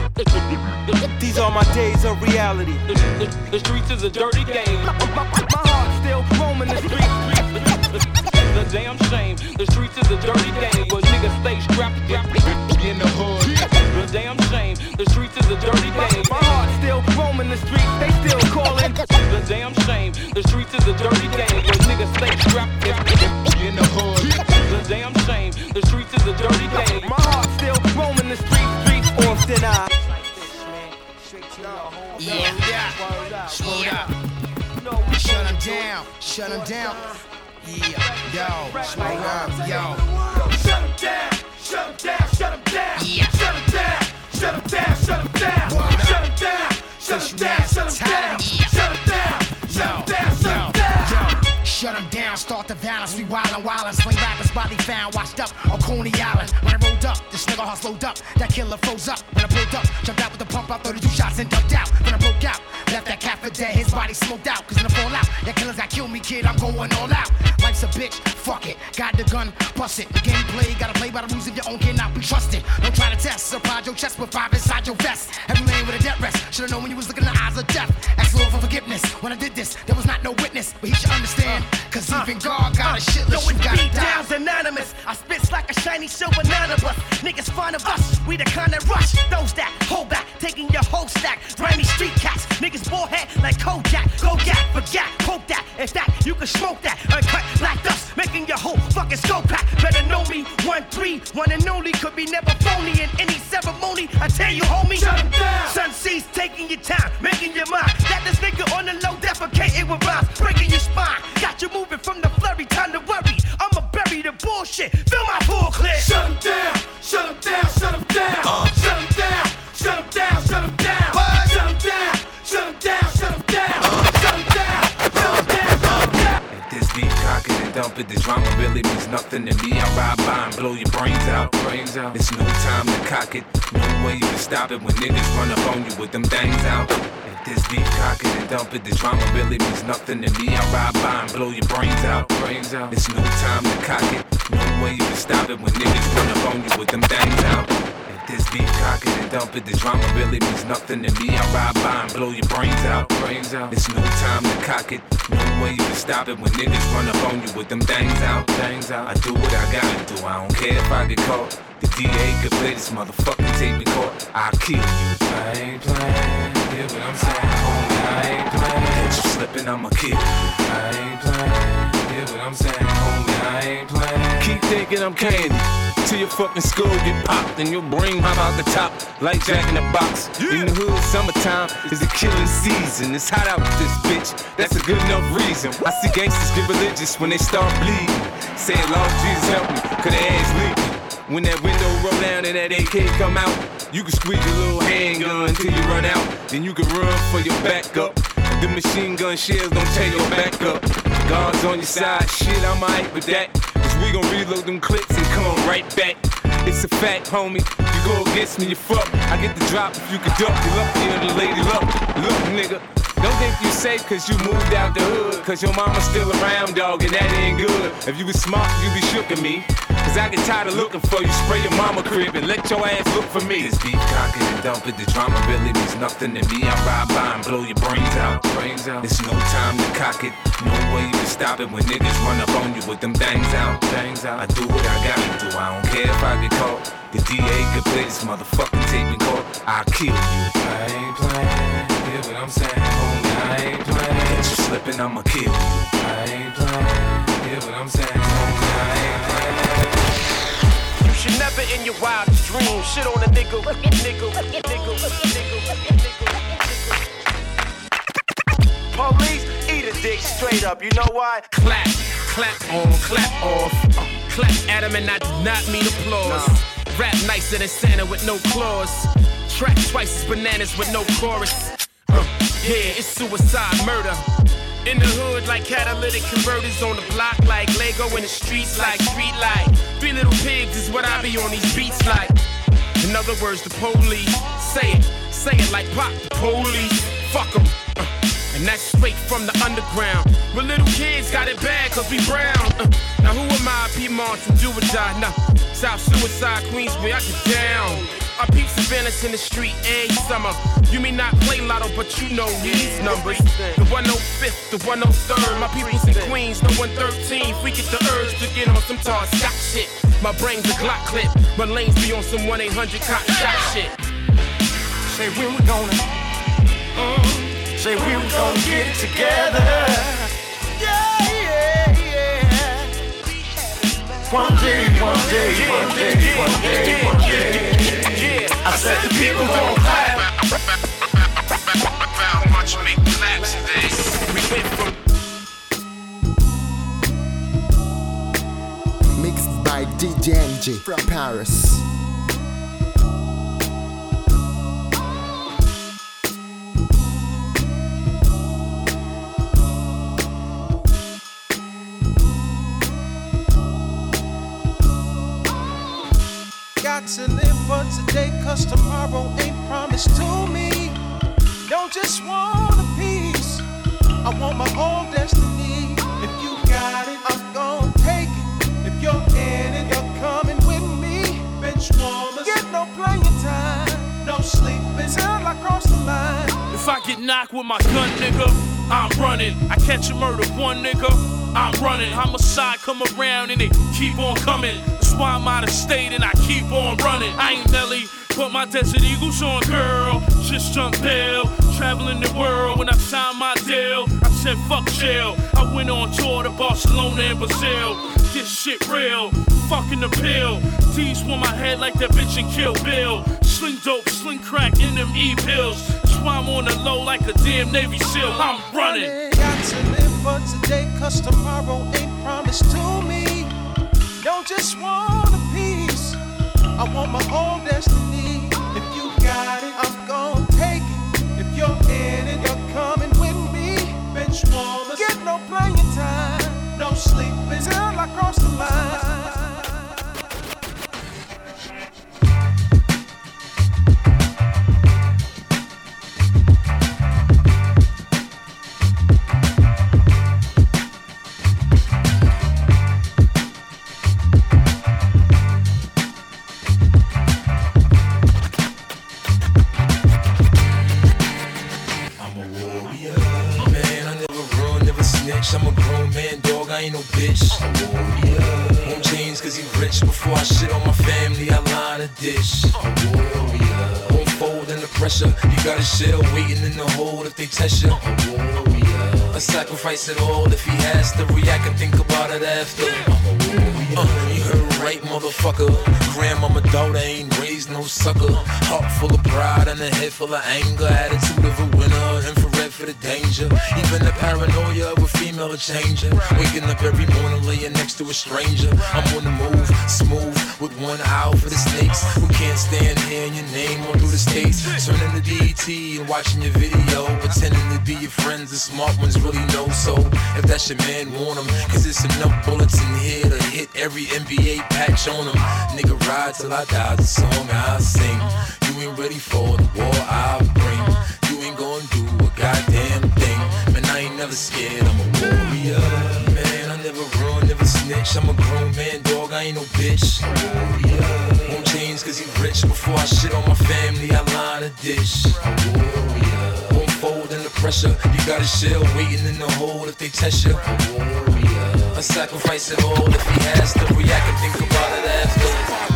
These are my days of reality. The streets is a dirty game. My, my, my heart still roaming the streets. The damn shame. The streets is a dirty game, but niggas stay strapped in the hood. The damn shame. The streets is a dirty game. My heart still roaming the streets. They still calling. The damn shame. The streets is a dirty game, but niggas stay strapped in the hood. The damn shame. The streets is a dirty game. Streets often I. Yeah, yeah. Slow up. Shut him down. Shut him down. Yeah, yo. Slow up, yo. Shut him down, shut him down, shut him down. Yeah. Shut him down, shut him down, shut him down. Shut him down, shut him down, shut him down. Shut him down, Shut him down, start the violence. We wildin' wildin', swing rappers, body found, washed up on Coney Island. When I rolled up, this nigga heart slowed up. That killer froze up. When I pulled up, jumped out with the pump out, 32 shots and ducked out. When I broke out, left that for dead, his body smoked out. Cause in the fallout, that killers that kill me, kid, I'm going all out. Life's a bitch, fuck it. Got the gun, bust it. The gameplay, gotta play by the rules if your own cannot be trusted. Don't try to test, surprise your chest with five inside your vest. Every man with a death rest. Should've known when you was looking in the eyes of death. Ask Lord for forgiveness. When I did this, there was not no witness, but he should understand. Cause uh, even God got a uh, shit Yo, list, you gotta downs anonymous. I spits like a shiny silver nana bus. Niggas fond of us. We the kind that rush. Those that hold back, taking your whole stack. Grimy street cats. Niggas bullhead like Kojak. Go gap, forget, hope that. In fact, you can smoke that. Uncut black dust. making your whole fucking skull crack. Better know me, one three, one and only, could be never phony in any ceremony. I tell you, homie, Shut 'em down. Sun C's taking your time, making your mind. That this nigga on the low defecating with rhymes, breaking your spine. Got you moving from the flurry, time to worry. I'ma bury the bullshit, fill my full clip. Shut 'em down, shut shut 'em down, shut shut 'em down. Shut dump it, the drama really means nothing to me. I ride by and blow your brains out. Brains out. It's no time to cock it. No way you can stop it when niggas run up on you with them things out. If this beat cock it and dump it, the drama really means nothing to me. I ride by and blow your brains out. Brains out. It's no time to cock it. No way you can stop it when niggas run up on you with them things out. This beat cock it and dump it, the drama really means nothing to me. I ride by and blow your brains out. Brains out. It's no time to cock it. No way you can stop it when niggas run up on you with them things out. Things out. I do what I gotta do. I don't care if I get caught. The DA could play this motherfucking tape record. I'll kill you. I ain't playing. Hear what I'm saying? I ain't playing. Catch you slipping, I'ma kill you. I ain't playing. Hear what I'm saying, homie? I ain't playing. Keep thinking I'm candy. Till your fucking skull get popped and your brain hop out the top like Jack in the Box. In the hood, summertime is the killing season. It's hot out with this bitch. That's a good enough reason. I see gangsters get religious when they start bleeding. Saying, Lord Jesus help me, cause their ass leaking. When that window roll down and that AK come out, you can squeeze your little handgun till you run out. Then you can run for your backup. The machine gun shells don't tear your back up. Guards on your side, shit, I'm alright with that. Cause we gon' reload them clips and come right back. It's a fact, homie. You go against me, you fuck. I get the drop if you can duck. You lucky or the lady luck. Look, nigga. Don't think you safe cause you moved out the hood. Cause your mama's still around, dog, and that ain't good. If you was smart, you be shook at me. Cause I get tired of looking for you. Spray your mama crib and let your ass look for me. This deep cock it and dump it. The drama really means nothing to me. I ride by and blow your brains out. Brains out. It's no time to cock it. No way you can stop it when niggas run up on you with them things out. Things out. I do what I gotta do. I don't care if I get caught. The DA could play this motherfucking tape in court. I'll kill you. I ain't playing. Hear what I'm saying, homie? I ain't playing. Catch you slipping, I'ma kill you. I ain't playing. Hear what I'm saying, homie? I ain't playing. You should never in your wildest dreams shit on a nigga, nigga, nigga, nigga. Police, eat a dick straight up. You know why? Clap, clap on, clap off. Uh, clap at him and I do not mean applause. Rap nicer than Santa with no claws. Track twice as bananas with no chorus. Uh, yeah, it's suicide murder. In the hood, like catalytic converters on the block, like Lego in the streets, like street light. Three little pigs is what I be on these beats like. In other words, the police say it, say it like pop the police. Fuck 'em. Uh, and that's straight from the underground. But little kids got it bad cause we brown. Uh, now who am I, Piedmont and do or die? Nah, South Suicide, Queens, Queensway, I get down. I peep surveillance in the street every summer. You may not play lotto, but you know these numbers. The 105th, the 103rd. My people's in Queens, no 113th. We get the urge to get on some tall Scott shit. My brain's a Glock clip. My lanes be on some 1 800 cop shot shit. Say when we gonna, mm, say we gonna get it together. Yeah, yeah, yeah. One day, one day, one day, one day, one day. I said the people gon' clap. Went from Mixed by DJ from Paris. To live for today, cause tomorrow ain't promised to me. Don't just want a piece, I want my own destiny. If you got it, I'm gonna take it. If you're in it, you're coming with me. Bench warmers, get no playing time, no sleeping till I cross the line. If I get knocked with my gun, nigga, I'm running. I catch a murder one nigga, I'm running. Homicide come around and they keep on coming. Why I'm out of state and I keep on running. I ain't Nelly, put my Desert Eagles on, girl. Just jump bail, traveling the world when I sign my deal. I said fuck jail. I went on tour to Barcelona and Brazil. This shit real, fucking the pill. T's on my head like that bitch in Kill Bill. Sling dope, sling crack in them E pills. That's why I'm on the low like a damn Navy SEAL. I'm running. Got to live for today, cause tomorrow ain't promised to me. Don't just want a piece, I want my own destiny. If you got it, I'm gonna take it. If you're in it, you're coming with me. Bench get no playing time, no sleeping Sacrifice it all if he has to react and think about it after. Uh, you heard right, motherfucker. Grandmama daughter ain't raised no sucker. Heart full of pride and a head full of anger. Attitude of a winner, for the danger. Even the paranoia of a female a changer. Waking up every morning laying next to a stranger. I'm on the move, smooth, with one eye for the snakes. Who can't stand hearing your name on through the states. Turning the DET and watching your video. Pretending to be your friends, the smart ones really know so. If that's your man, warn him. Cause it's enough bullets in here to hit every NBA patch on him. Nigga, ride till I die, the song I sing. You ain't ready for the war I bring. Goddamn thing. Man, I ain't never scared, I'm a warrior. Man, I never run, never snitch. I'm a grown man, dog, I ain't no bitch. Warrior. Won't change cause he rich. Before I shit on my family, I line a dish. Warrior. Won't fold under pressure. You got a shell waiting in the hole if they test you. A warrior. I sacrifice it all if he has to react and think about it after.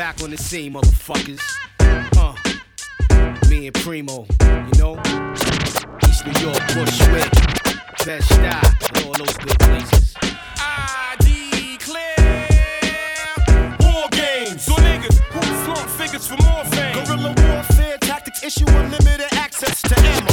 back on the scene, motherfuckers. Uh, me and Primo, you know? East New York, Bushwick, Bed-Stuy, all those good places. I declare war games. So niggas who flaunt figures for more fame. Guerrilla warfare tactics issue unlimited access to ammo.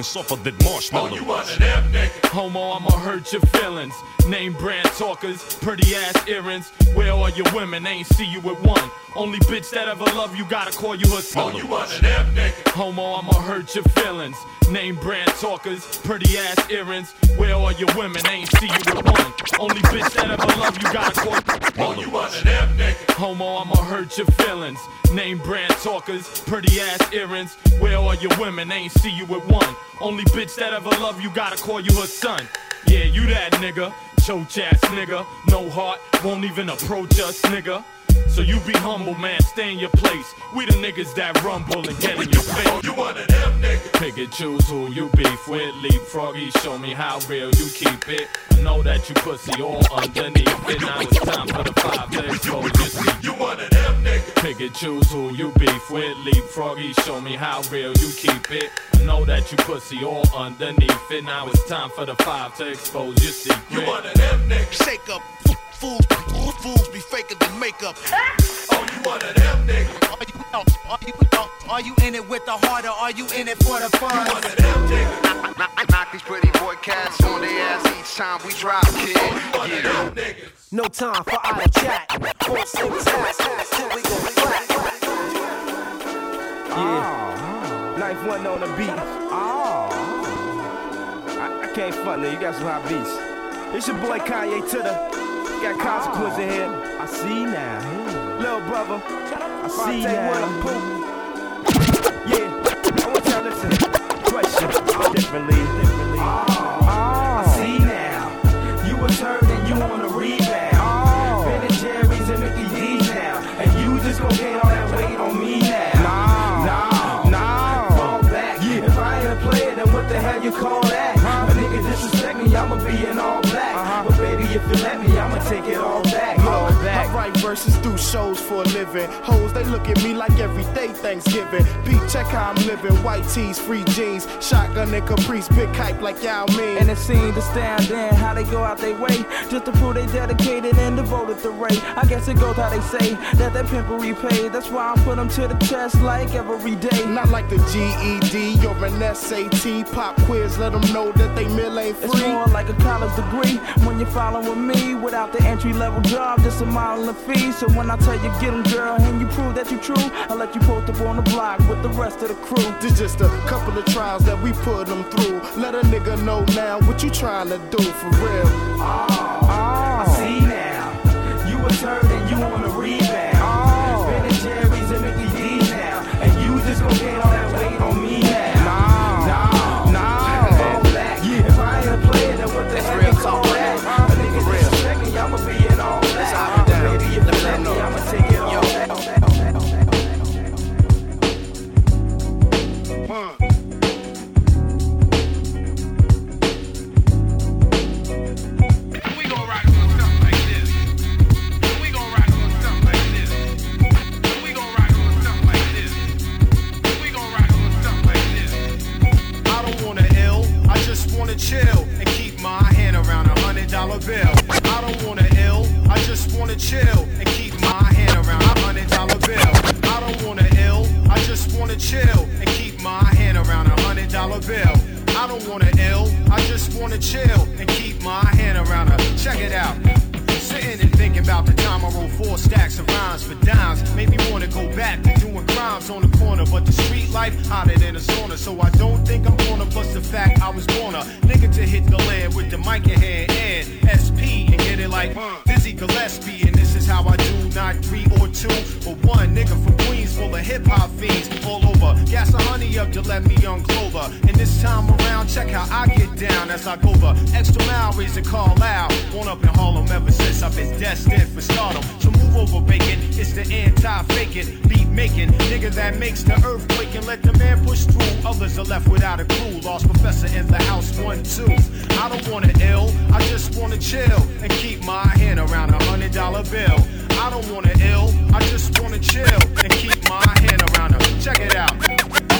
and suffer than marshmallow. Oh, you want an M nigga. Homo, I'ma hurt your feelings. Name brand talkers, pretty ass earrings. Where are your women? Ain't see you with one. Only bitch that ever love you gotta call you a slut. Oh, you want an them nigga? Homo, I'ma hurt your feelings. Name brand talkers, pretty ass earrings. Where are your women? They ain't see you with one. Only bitch that ever love you gotta call oh, you one of them niggas. Homo, I'ma hurt your feelings. Name brand talkers, pretty ass earrings. Where are your women? They ain't see you with one. Only bitch that ever love you gotta call you her son. Yeah, you that nigga. Choke ass nigga. No heart, won't even approach us nigga. So you be humble, man, stay in your place. We the niggas that rumble and get in your face. Oh, you one of them niggas. Pick and choose who you beef with. Leapfroggy, show me how real you keep it. I know that you pussy all underneath it. Now it's time for the five to expose your sleep. You one of them niggas. Pick and choose who you beef with. Leapfroggy, show me how real you keep it. I know that you pussy all underneath it. Now it's time for the five to expose your secret. You one of them niggas. Shake up. Fools, fools be faker than makeup. Oh, you one of them niggas. Are you, are, you, are you in it with the heart or are you in it for the fun? You one of them niggas. Knock, knock these pretty boy cats on their ass each time we drop, kid. Yeah. No time for idle chat. Full six hats, till we go flat. Yeah. Oh. Knife one on the beat. Oh. I, I can't front there. You got some hot beats. It's your boy Kanye to the. Got consequence in here. I see now. Little brother. I see now. Yeah. I want y'all to listen. Question. Oh, Differently. Differently. I shows for a living. Hoes, they look at me like every day Thanksgiving. Pete, check how I'm living. White tees, free jeans, shotgun and caprice, big hype like y'all Ming. And it seemed to stand in how they go out their way just to prove they dedicated and devoted to Ray. I guess it goes how they say that that pimpery paid. That's why I put them to the test like every day. Not like the GED or an SAT pop quiz. Let them know that they mill ain't free. It's more like a college degree when you're following me without the entry level job, just a mile in the fee. So when I tell you get 'em, girl, and you prove that you true, I'll let you post up on the block with the rest of the crew. This just a couple of trials that we put them through. Let a nigga know now what you trying to do for real. I chill and keep my hand around a hundred dollar bill. I don't wanna ill, I just wanna chill and keep my hand around a hundred dollar bill. I don't wanna ill, I just wanna chill and keep my hand around a check it out. And thinking about the time I wrote four stacks of rhymes for dimes. Made me wanna go back to doing crimes on the corner. But the street life hotter than a sauna. So I don't think I'm gonna bust the fact I was born a nigga to hit the land with the mic in hand and SP and get it like Dizzy Gillespie. And this is how I do, not three or two, but one nigga from Queens full of hip hop fiends all over. Gas the honey up to let me young Clover. And this time around, check how down as I go the extra mile, call out. Born up in Harlem ever since I've been destined for stardom. So move over, bacon. It's the anti-faking, beat making nigga that makes the earthquake and let the man push through. Others are left without a clue. Large Professor in the house, one, two. I don't wanna ill, I just wanna chill and keep my hand around a hundred dollar bill. I don't wanna ill, I just wanna chill and keep my hand around a. Check it out.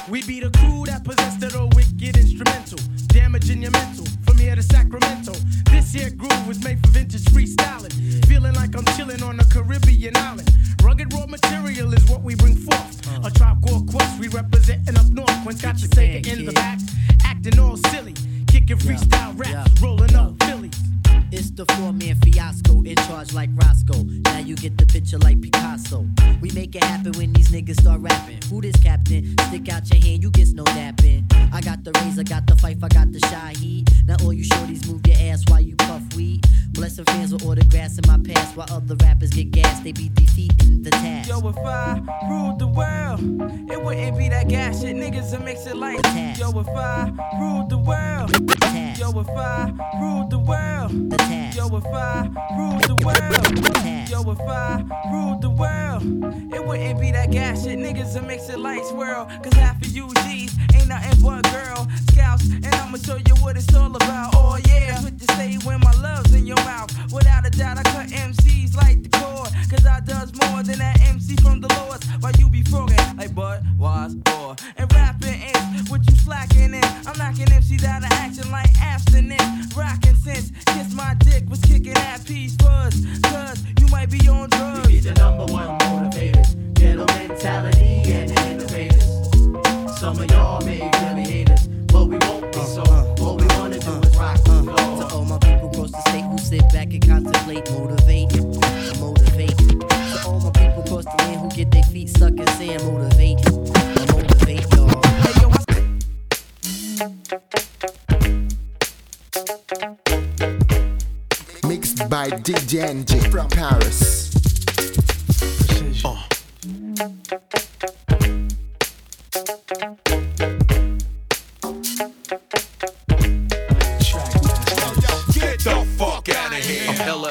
We be the crew that possess old wicked instrumental, damaging your mental from here to Sacramento. This here groove was made for vintage freestyling, feeling like I'm chilling on a Caribbean island. Rugged raw material is what we bring forth. A tribe called Quest, we representing up north. When got your Sega in the back, acting all silly, kicking freestyle raps, rolling up Philly. It's the four man fiasco in charge like Roscoe. Now you get the picture like Picasso. We make it happen when these niggas start rapping. Who this captain? Stick out your hand, you get no dapping. I got the razor, got the fife, I got the shy heat. Now all you shorties move your ass while you puff weed. Blessing fans with autographs in my past while other rappers get gas. They be defeating the task. Yo, if I ruled the world, it wouldn't be that gas shit. Niggas will mix it like Yo, if I ruled the world, Yo, if I ruled the world, Yo, if I ruled the world, Yo, if I ruled the world, it wouldn't be that gas shit. Niggas will mix it like swirl. Cause half of you G's ain't nothing but girl scouts, and I'ma show you what it's all about. Oh yeah, put you stay when my love's in your mouth. Without a doubt, I cut MCs like the cord, cause I does more than that MC from the Lords. While you be frogging like Bud was or and rapping is what you slacking in. I'm knocking MCs out of action like abstinence. Rocking since kiss my dick was kicking at peace buzz, cause you might be on drugs. We be the number one motivators, ghetto mentality and innovators. Some of y'all may really hate us, but we won't be so. Uh-huh. All we wanna do is rock and uh-huh. roll. To all my people across the state who sit back and contemplate, motivate, motivate. To all my people across the land who get their feet stuck in sand, motivate, motivate, y'all. Hey, yo, Mixed by DJ from Paris. Get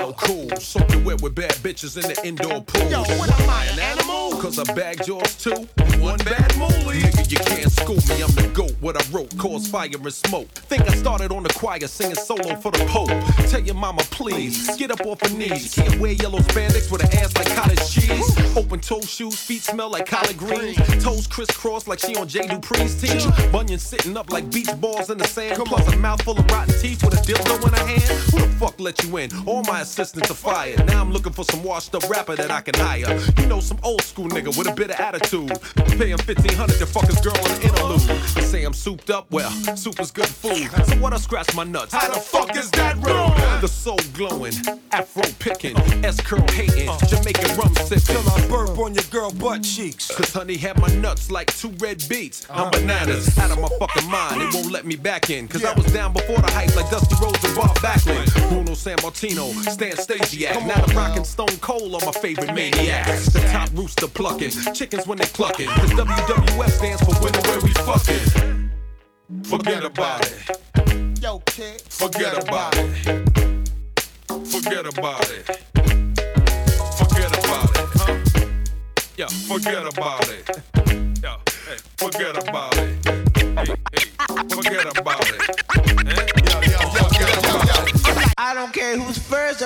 LL Cool, soaking wet with bad bitches in the indoor pool. Yo, what am I, an animal? Cause I bagged yours too. One bad moolie. Nigga, you can't school me. I'm the goat. What I wrote caused fire and smoke. Think I started on the choir singing solo for the Pope. Tell your mama, please, get up off her knees. You can't wear yellow spandex with an ass like cottage cheese. Open toe shoes, feet smell like collard greens. Toes crisscross like she on J. Dupree's team. Bunions sitting up like beach balls in the sand. Plus a mouthful of rotten teeth with a dildo in her hand. Who the fuck let you in? All my assistants are fired. Now I'm looking for some washed up rapper that I can hire. You know, some old school nigga with a bit of attitude. Pay him 1500 to fuck his girl in the interlude. They say I'm souped up, well, soup is good food. So what I scratch my nuts? How the fuck is that rude? The soul glowing, afro picking, S curl hating, Jamaican rum sipping. Till I burp on your girl butt cheeks. Cause honey had my nuts like two red beets. I'm uh-huh. bananas, out of my fucking mind. It won't let me back in. Cause I was down before the hype like Dusty Rhodes and Bob Backlund. Bruno Sammartino, Stan Stasiak. Now I'm rocking Stone Cold on my favorite maniacs. The top rooster plucking, chickens when they clucking. Cause WWF stands for When winning where we fucking. Forget about it. Yo, kid. Forget about it. Forget about it. Forget about it. Huh? Yeah, forget about it. Yeah, hey, forget about it. Hey, hey, forget about it.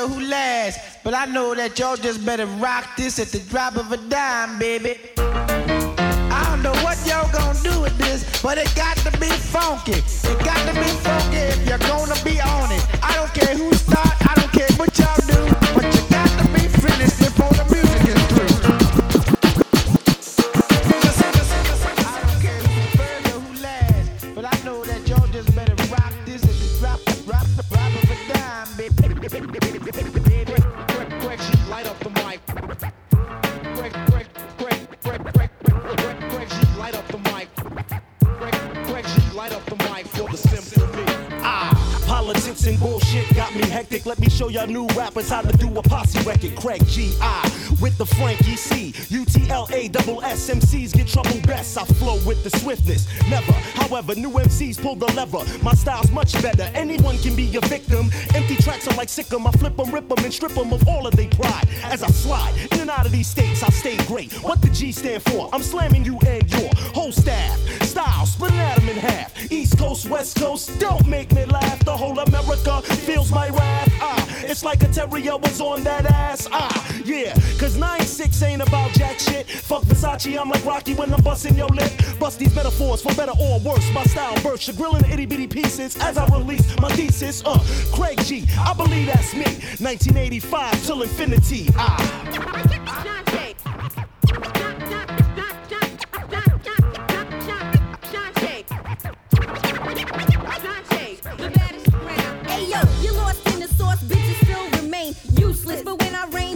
First who last, but I know that y'all just better rock this at the drop of a dime, baby. I don't know what y'all gonna do with this, but it got to be funky. It got to be funky if you're gonna be on it. I don't care who start, I don't care what y'all do, and bullshit got me hectic. Let me show y'all new rappers how to do a posse record. Craig G.I. with the Frankie C. UTLA double SMCs get trouble best. I flow with the swiftness. Never, however, new MCs pull the lever. My style's much better. Anyone can be a victim. Empty tracks are like sick 'em. I flip 'em, rip 'em, and strip 'em of all of their pride. As I slide in and out of these states, I stay great. What the G stand for? I'm slamming you and your whole staff. Style, splitting atom in half. East Coast, West Coast, don't make me laugh. The whole America feels my wrath. Ah, it's like a terrier was on that ass. Ah, yeah, cause 9-6 ain't about jack shit. Fuck Versace, I'm like Rocky when I'm busting your lip. Bust these metaphors for better or worse. My style bursts, your grill itty bitty pieces as I release my thesis. Uh, Craig G, I believe that's me. 1985 till infinity. Ah. Sauce, bitches still remain useless. But when I rain,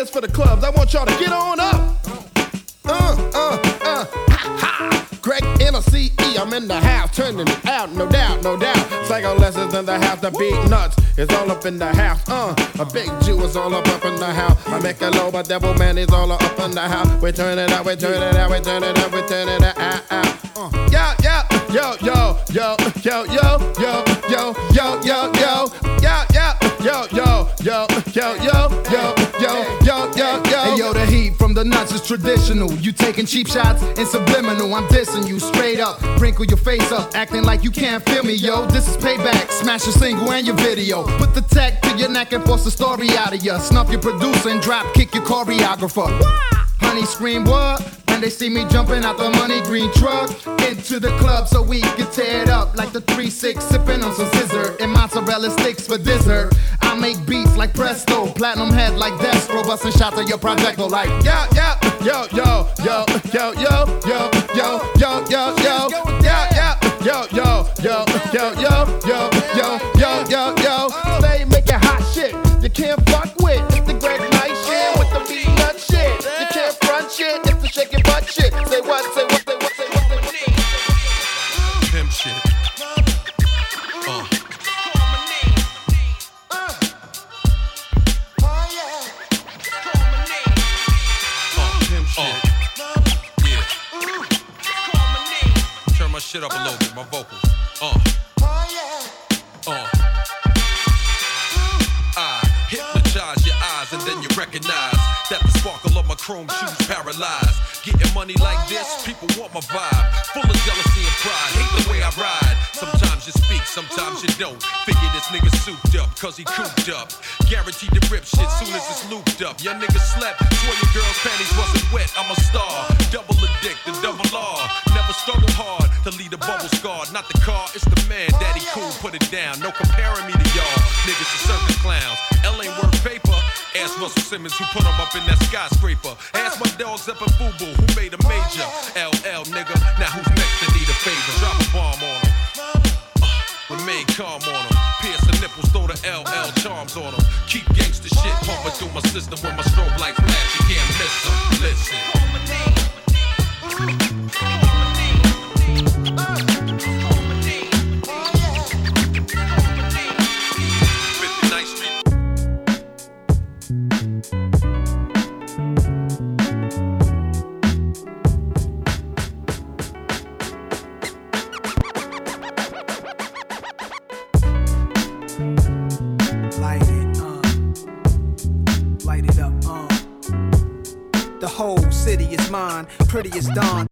this for the clubs. I want y'all to get on up. Uh, uh, uh. Ha, ha. Greg N-O-C-E, I'm in the house, turning it out, no doubt, no doubt. Psycho lessons in the house, the beat nuts is all up in the house. Uh, a big Jew is all up up in the house. I make a low, but devil man is all up in the house. We turn it out, we turn it out, we turn it out, we turn it out, out, out. Uh, yeah, yeah, yo, yo, yo, yo, yo, yo, yo, yo, yo, yo, yeah, yeah, yo, yo, yo, yo, yo, yo, yo, the nuts is traditional. You taking cheap shots and subliminal. I'm dissing you straight up. Wrinkle your face up, acting like you can't feel me, yo. This is payback. Smash your single and your video. Put the tech to your neck and force the story out of ya. Snuff your producer and drop kick your choreographer. Honey scream what? When they see me jumping out the money green truck into the club so we can tear it up like the 3-6 sipping on some scissor and mozzarella sticks for dessert. I make beats like Presto, platinum head like Destro, busting shots at your projectile like yeah, yeah, yo, yo, yo, yo, yo, yo, yo, yo, yo, yo, yeah, yeah, yo, yo, yo, yo, yo, yo, yo, yo, yo, yo. They making hot shit my vocals. Uh. Uh. I hypnotize your eyes and then you recognize that the sparkle of my chrome shoes paralyzed. Getting money like this, people want my vibe. Full of jealousy and pride, hate the way I ride. Sometimes you speak, sometimes you don't. This nigga souped up, cause he cooped up. Guaranteed to rip shit soon as it's looped up. Your nigga slept, swore your girl's panties wasn't wet. I'm a star, double addicted, double R. Never struggle hard to lead a bubble scar. Not the car, it's the man. Daddy cool, put it down. No comparing me to y'all. Niggas are circus clowns. L ain't worth paper. Ask Russell Simmons who put him up in that skyscraper. Ask my dogs up in Fubu who made a major. LL nigga, now who's next to need a favor? Drop a bomb on him. Remain uh, calm on them. Pierce throw the LL charms on them. Keep gangster shit pumping through my system when my strobe lights flash. You can't miss them. Listen. Mine, pretty as dawn.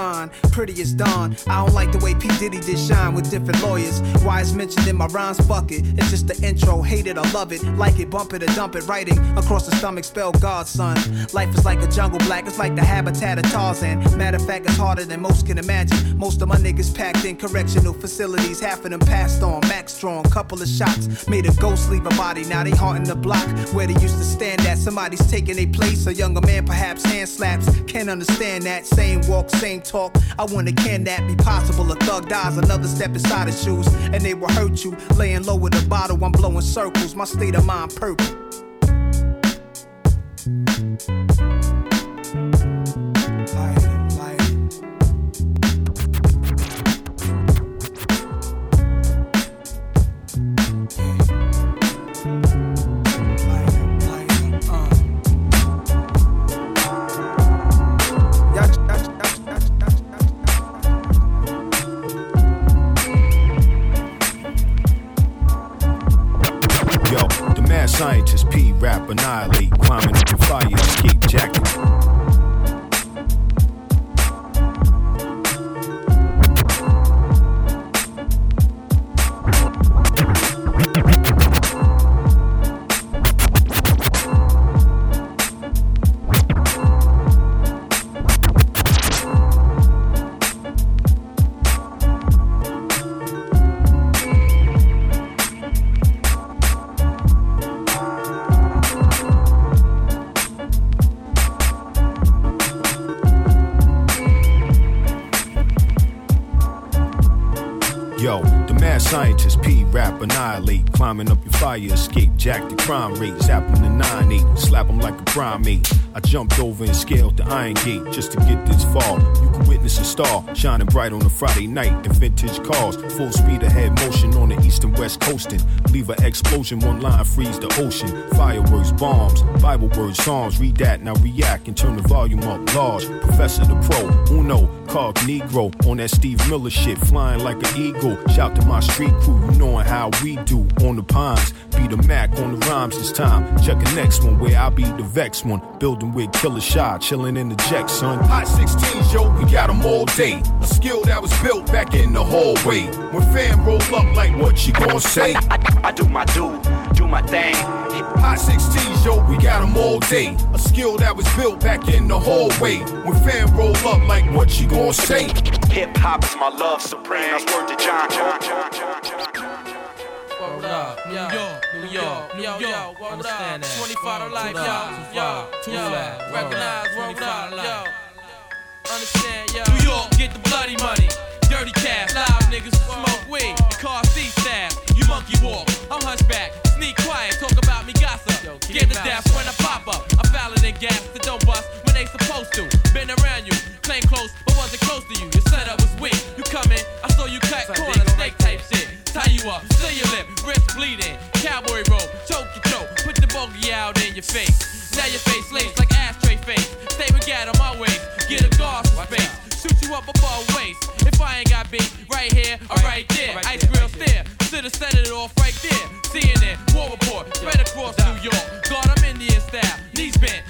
Mine, pretty as dawn. I don't like the way P. Diddy did shine with different lawyers. Why it's mentioned in my rhymes, bucket. It's just the intro, hate it or love it. Like it, bump it or dump it. Writing across the stomach, spell Godson. Life is like a jungle black, it's like the habitat of Tarzan. Matter of fact, it's harder than most can imagine. Most of my niggas packed in correctional facilities, half of them passed on. Max strong, couple of shots made a ghost leave a body. Now they haunting the block where they used to stand at. Somebody's taking a place, a younger man perhaps hand slaps. Can't understand that. Same walk, same talk. I wonder can that be possible? A thug dies, another step inside his shoes, and they will hurt you. Laying low with a bottle, I'm blowing circles. My state of mind purple. Iron gate just to get this far. You can witness a star shining bright on a Friday night in vintage cars. Full speed ahead, motion on the east and west coasting. Leave an explosion, one line freeze the ocean. Fireworks, bombs, Bible words, psalms. Read that, now react and turn the volume up large. Professor the pro, uno, cog Negro on that Steve Miller shit, flying like an eagle. Shout to my street crew, you knowing how we do on the pines. Be the Mac on the rhymes this time. Check the next one where I'll be the vex one. Building with killer shot, chilling in the jet, son. Hot 16s, yo, we got 'em all day. A skill that was built back in the hallway. When fam roll up, like what you gonna say? I do my do, do my thing. Hot 16s, yo, we got 'em all day. A skill that was built back in the hallway. When fam roll up, like what you gonna say? Hip hop is my love supreme. That's word to John. Word up, New York, New York, New York, word up, 25 to life, yo, yo, yo, recognize, word up, yo, understand, yo. New York, get the bloody money, dirty cash, live niggas smoke weed, car seat staff, you monkey walk, I'm hunchback, sneak quiet, talk about me gossip, get the death when I pop up, I'm fouler than gas that don't bust when they supposed to, been around you, claim close, but wasn't close to you, your setup was weak, you come in, I saw you cut corner, snake type shit, tie you up, seal your lip, wrist bleeding, cowboy roll, choke your throat, put the bogey out in your face. Now your face lays like ashtray face. Stay with gat on my waist, get a guard for space. Shoot you up above waist. If I ain't got beat, right here or right there. Ice grill stare, should've set it off right there. CNN, war report, spread across New York. God, I'm Indian style, knees bent,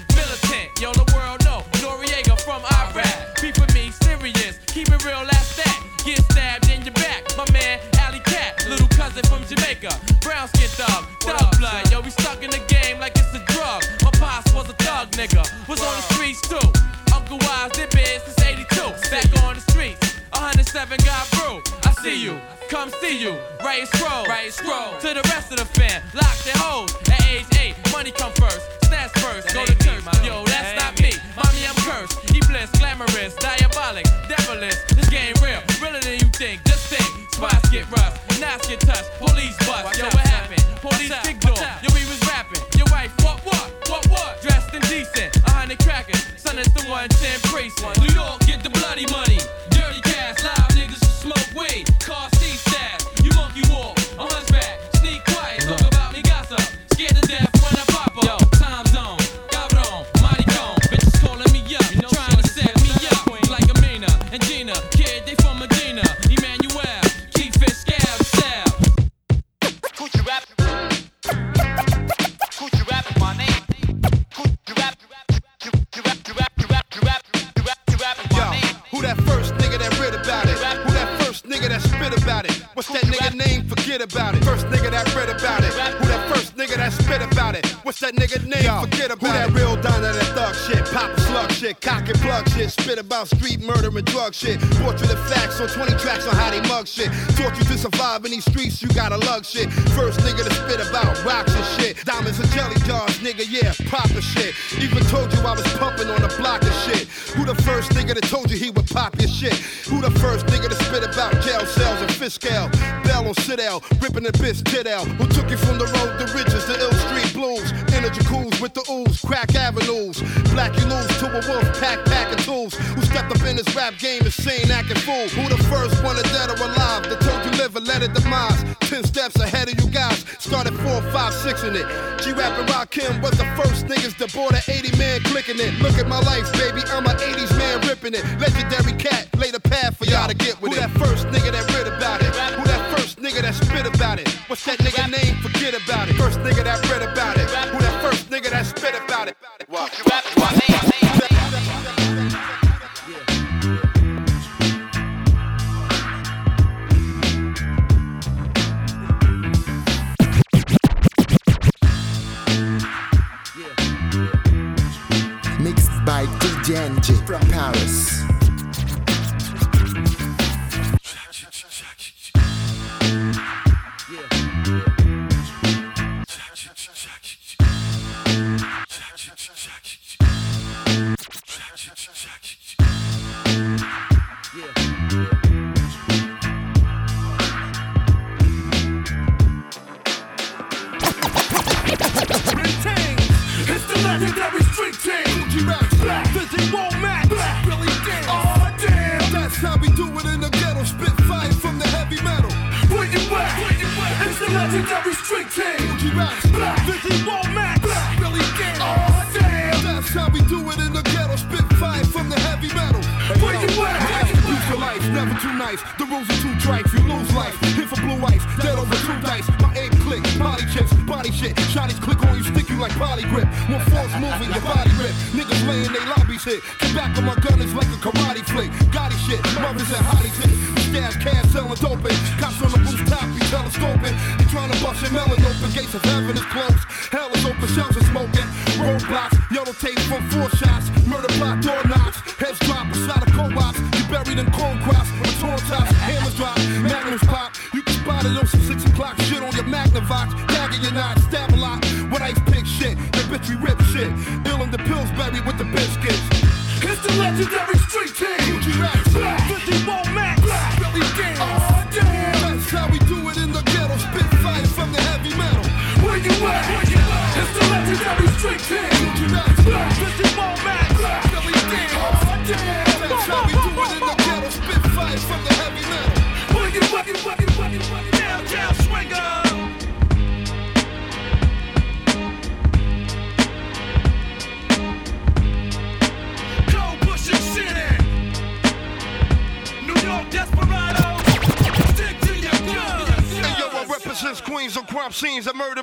cousin from Jamaica. Brown skin thug, thug blood, yo, we stuck in the game like it's a drug. My pops was a thug nigga, was on the streets too. Uncle Wise did biz since 82, back on the streets. 107 got through. I see you, come see you. Right scroll, right scroll. To the rest of the fam, lock their hoes. At age 8, money come first, snatch first, go to church. Yo, that's not me, mommy, I'm cursed. He bliss, glamorous, diabolic, a. Son, it's the 110 precinct. New York, and shit. Portrait of facts on 20 tracks on how they mug shit. Taught you to survive in these streets, you gotta lug shit. First nigga to spit about rocks and shit. Diamonds and jelly jars, nigga, yeah, proper shit. Even told you I was pumping on the block of shit. Who the first nigga that told you he would pop your shit? Who the first nigga to spit about jail cells and fish scale? Bell on Citadel, ripping the bitch tit out. Who took you from the road to riches the ill street blues? Energy cools with the ooze, crack avenues. Black you lose this rap game and sane acting fool? Who the first one to dead or alive that told you live and let it demise? Ten steps ahead of you guys, started four, five, six in it. G Rap and Rakim was the first niggas to board an 80 man clicking it. Look at my life, baby, I'm an 80s man ripping it. Legendary cat, lay the path for y'all to get with it. Who that first nigga that read about it? Who that first nigga that spit about it? What's that nigga name? Forget about it. First nigga that read about it.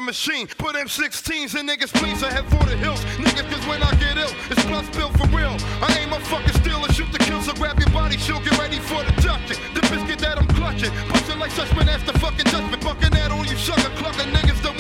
Machine. Put M16s in niggas, please, I head for the hills. Niggas, cause when I get ill, it's plus bill for real. I ain't my fucking steal and shoot the kill, so grab your body, she'll get ready for the ducking. The biscuit that I'm clutching, busting like suspect after fucking judgment. Bucking that on you, sucker, clucking niggas don't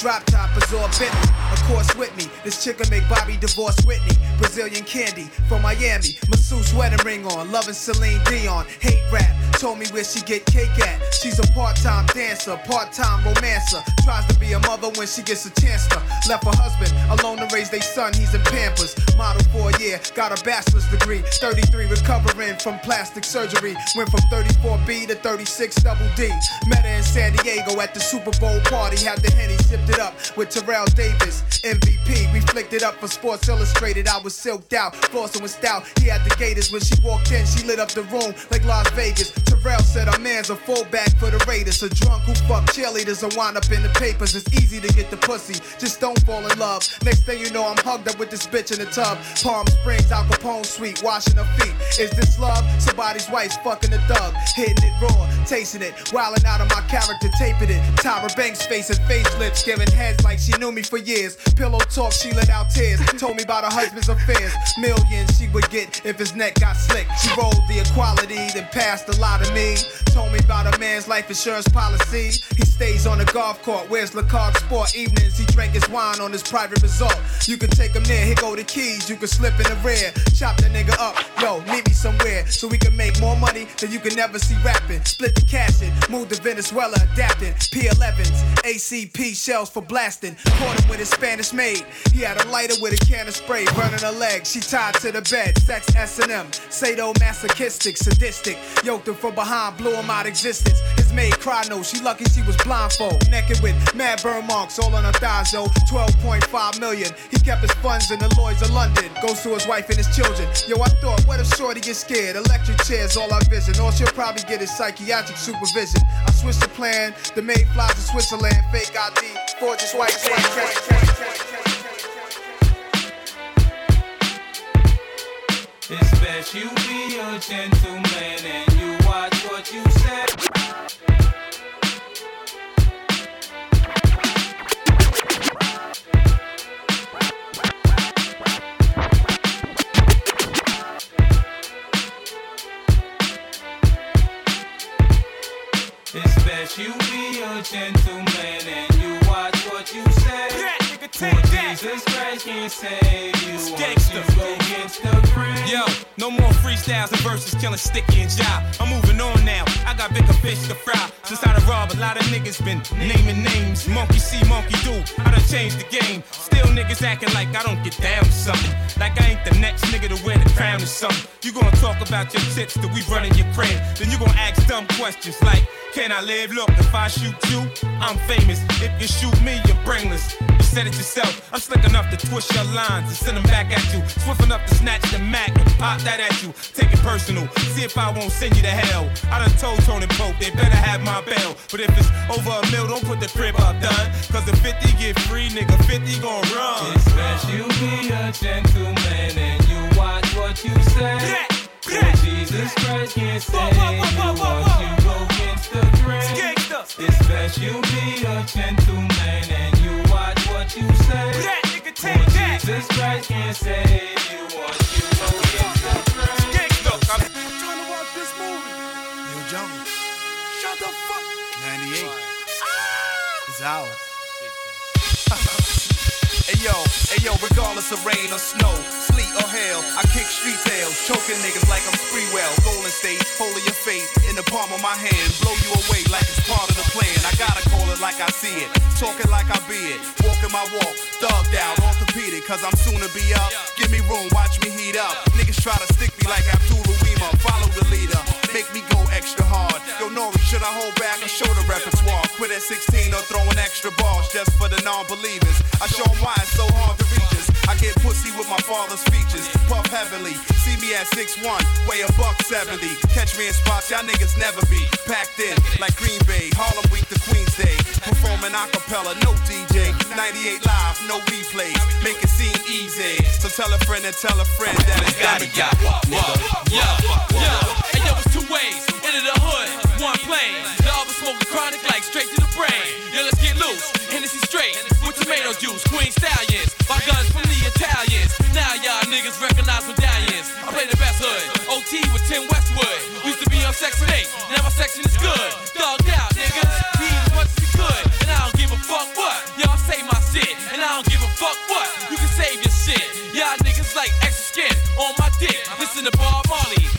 drop top, absorb Bentley. Of course, with me, this chick make Bobby divorce Whitney. Brazilian candy from Miami, masseuse wedding ring on, loving Celine Dion. Hate rap, told me where she get cake at. She's a part-time dancer, part-time romancer. Tries to be a mother when she gets a chance to. Left her husband alone to raise their son, he's in Pampers. Model for a year, got a bachelor's degree. 33 recovering from plastic surgery. Went from 34B to 36 double D. Met her in San Diego at the Super Bowl party. Had the Henny sipped it up with Terrell Davis. MVP, we flicked it up for Sports Illustrated. I was silked out, flossing with stout. He had the gators when she walked in. She lit up the room like Las Vegas. Terrell said our man's a fullback for the Raiders. A drunk who fuck cheerleaders and wind up in the papers. It's easy to get the pussy, just don't fall in love. Next thing you know, I'm hugged up with this bitch in the tub. Palm Springs, Al Capone Suite, washing her feet. Is this love? Somebody's wife's fucking a thug. Hitting it raw, tasting it, wilding out of my character, taping it. Tyra Banks face and facelifts, giving heads like she knew me for years. Pillow talk, she let out tears. Told me about her husband's affairs. Millions she would get if his neck got slick. She rolled the equality, then passed a lot of me. Told me about a man's life insurance policy. He stays on the golf court, wears Lacoste Sport evenings. He drank his wine on his private resort. You can take him there, here go the keys. You can slip in the rear, chop that nigga up. Yo, meet me somewhere so we can make more money than you can never see rapping. Split the cash in, move to Venezuela, adapting. P11s, ACP shells for blasting. Caught him with his Spanish maid. He had a lighter with a can of spray, burning her leg. She tied to the bed, sex S&M. Sadomasochistic, sadistic. Yoked him from behind, blew him out existence. His maid cried no, she lucky she was blindfold. Naked with mad burn marks all on her thighs, yo. 12.5 million. He kept his funds in the Lloyds of London. Goes to his wife and his children. Yo, I thought, what if Shorty gets scared? Electric chairs, all I vision. All she'll probably get is psychiatric supervision. I switched the plan. The maid flies to Switzerland. Fake ID. Gorgeous white It's best you be a gentleman and you watch what you say. that you be a gentleman and you watch what you say. Yeah, nigga, take that. Jesus against the grain. Yo, no more freestyles and verses killing sticky and job. I'm moving on now. I got bigger fish to fry. Since I done robbed, a lot of niggas been naming names. Monkey see, monkey do. I done changed the game. Still niggas acting like I don't get down with something. Like I ain't the next nigga to wear the crown or something. You gonna talk about your tits that we running your crib. Then you gonna ask dumb questions like, can I live? Look, if I shoot you, I'm famous. If you shoot me, you're brainless. You said it yourself. I'm slick enough to twist your lines and send them back at you. Swift enough to snatch the Mac and pop that at you. Take it personal. See if I won't send you to hell. I done told Tony Pope they better have my bail. But if it's over a mill, don't put the crib up, done. Cause if 50 get free, nigga, 50 gon' run. It's best you be a gentleman and you watch what you say. For Jesus Christ can't save you once you go against the grain. It's best you be a gentleman and you watch what you say. For Jesus Christ can't save you once you go against the grain. Trying to watch this movie. Yo, Jungle, Shut the fuck. 98. It's ours. Ah! yo, yo, regardless of rain or snow, sleet or hail, I kick street tails, choking niggas like I'm Sprewell. Golden State, holding your fate in the palm of my hand, blow you away like it's part of the plan. I gotta call it like I see it, talking like I be it, walking my walk, thugged out, orthopedic, cause I'm soon to be up. Give me room, watch me heat up. Niggas try to stick me like Abdul Weema, follow the leader, make me go extra hard. Yo, Nore, should I hold back or show the repertoire? Quit at 16 or throwing extra balls just for the non-believers. I show show 'em why it's so hard to reach us. I get pussy with my father's features, puff heavily. See me at 6'1, weigh a buck 70. Catch me in spots y'all niggas never be. Packed in like Green Bay, Harlem Week to Queens Day. Performing a cappella, no DJ. 98 live, no replays. Make it seem easy. So tell a friend and tell a friend that it's gotta got nigga. Yo, yo, and yo, it's two ways. Into the hood, one plane. The other smoking chronic like straight to the brain. Yo, let's get loose. Hennessy straight with tomato juice. Queen stallions. My guns from the Italians. Now y'all niggas recognize medallions. I play the best hood. OT with Tim Westwood. Used to be on section 8. Now my section is good. Thugged out, niggas. Need as much as you could. And I don't give a fuck what. Y'all say my shit. And I don't give a fuck what. You can save your shit. Y'all niggas like extra skin on my dick. Listen to Bob Marley.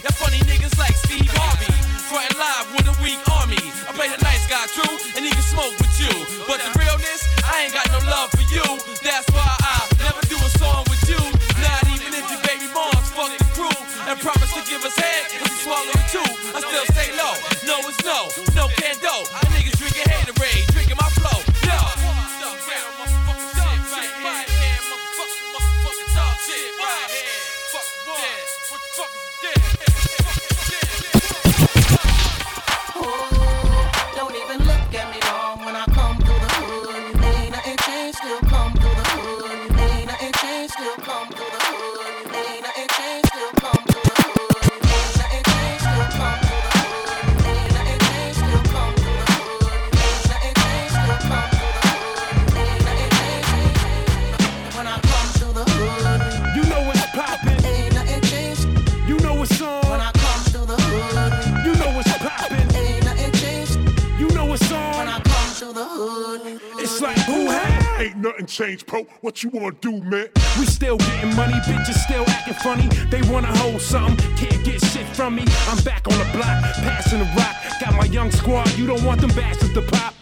Changed, bro. What you wanna do, man? We still getting money, bitches still acting funny. They wanna hold something, can't get shit from me. I'm back on the block, passing the rock. Got my young squad, you don't want them bastards to pop.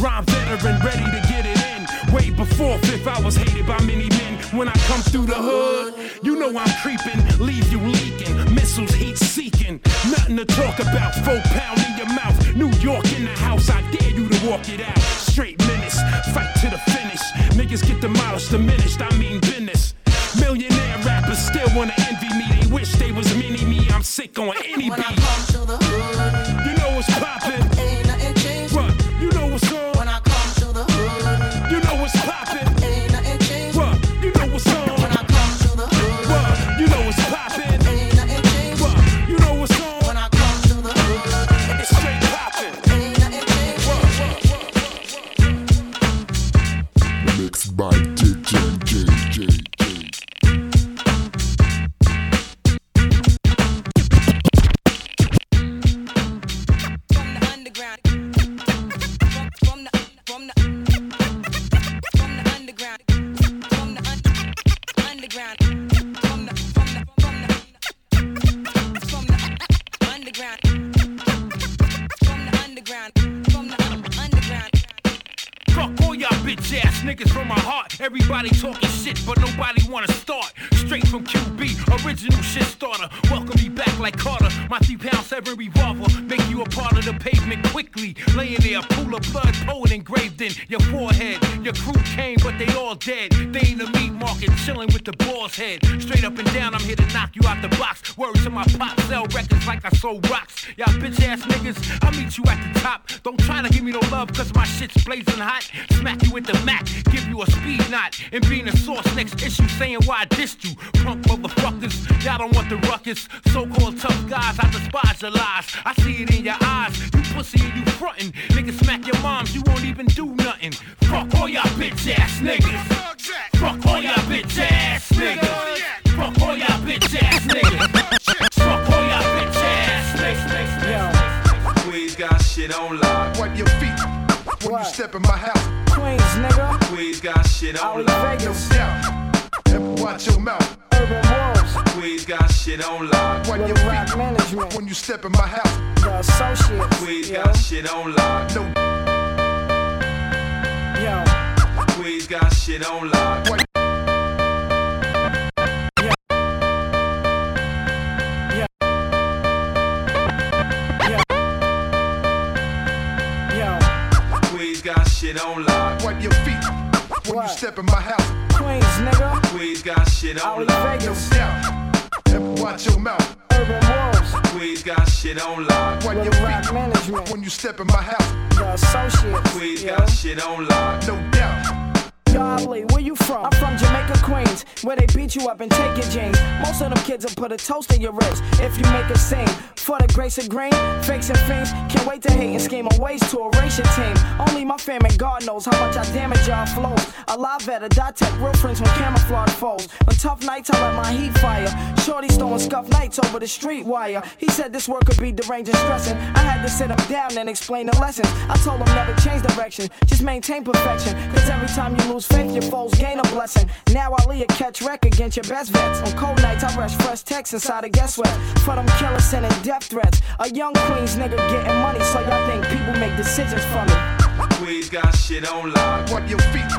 Rhyme veteran, ready to get it in. Way before fifth, I was hated by many men. When I come through the hood, you know I'm creeping, leave you leaking. Missiles heat seeking, nothing to talk about. Four pound in your mouth, New York in the house. I dare you to walk it out. Straight menace, fight to the finish. Niggas get demolished, diminished. I mean business. Millionaire rappers still wanna envy me. They wish they was mini me. I'm sick on any beat. Head. Straight up and down, I'm here to knock you out the box. Words to my pop, sell records like I sold rocks. Y'all bitch ass niggas, I'll meet you at the top. Don't try to give me no love, cause my shit's blazing hot. Smack you with the Mac, give you a speed knot. And being a source next issue, saying why I dissed you. Punk motherfuckers, y'all don't want the ruckus. So called tough guys, I despise your lies. I see it in your eyes. You pussy and you frontin'. Niggas smack your moms, you won't even do nothing. Fuck all y'all bitch ass niggas. Fuck all y'all bitch ass niggas. You step in my house. Queens, nigga. Queens got shit on lock. No doubt. And watch your mouth. Urban Wolves. Queens got shit on lock. Wipe With your rap feet management. when you step in my house. The associates. Queens yo. got shit on lock. No Yo. Queens got shit on lock. Shit on lock. wipe your feet when What? you step in my house. Queens, nigga. Queens got shit on Ali lock. No Vegas. doubt. And watch your mouth. Urban Wolves. Queens got shit on lock. Wipe your feet management. when you step in my house. The associates. Queens yo. got shit on lock. No doubt. Godly, where you from? I'm from Jamaica, Queens, where they beat you up and take your jeans. Most of them kids will put a toast in your ribs if you make a scene. For the grace of green, fakes and fiends can't wait to hate and scheme on ways to erase your team. Only my fam and God knows how much I damage y'all flows. A live at a dot tech, real friends when camouflage foes. On tough nights, I let my heat fire. Shorty's throwing scuff nights over the street wire. He said this work could be deranged and stressing. I had to sit him down and explain the lessons. I told him never change direction, just maintain perfection. Cause every time you lose faith, your foes gain a blessing. Now I lead a catch wreck against your best vets. On cold nights, I rush fresh texts inside a guest sweat. For them killers sending death threats. A young Queens nigga getting money, so y'all think people make decisions for me. Queens got shit on lock. Wipe your feet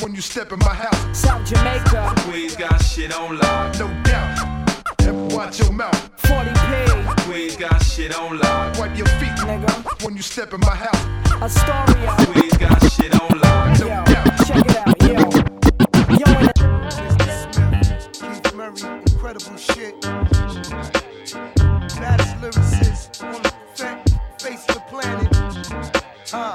when you step in my house. South Jamaica, Queens got shit on lock. No doubt. And watch your mouth. 40p, Queens got shit on lock. Wipe your feet nigga. when you step in my house. Astoria, Queens got shit on lock. No yo, doubt. check it out, incredible shit. Baddest lyricist fa- face the planet. Uh.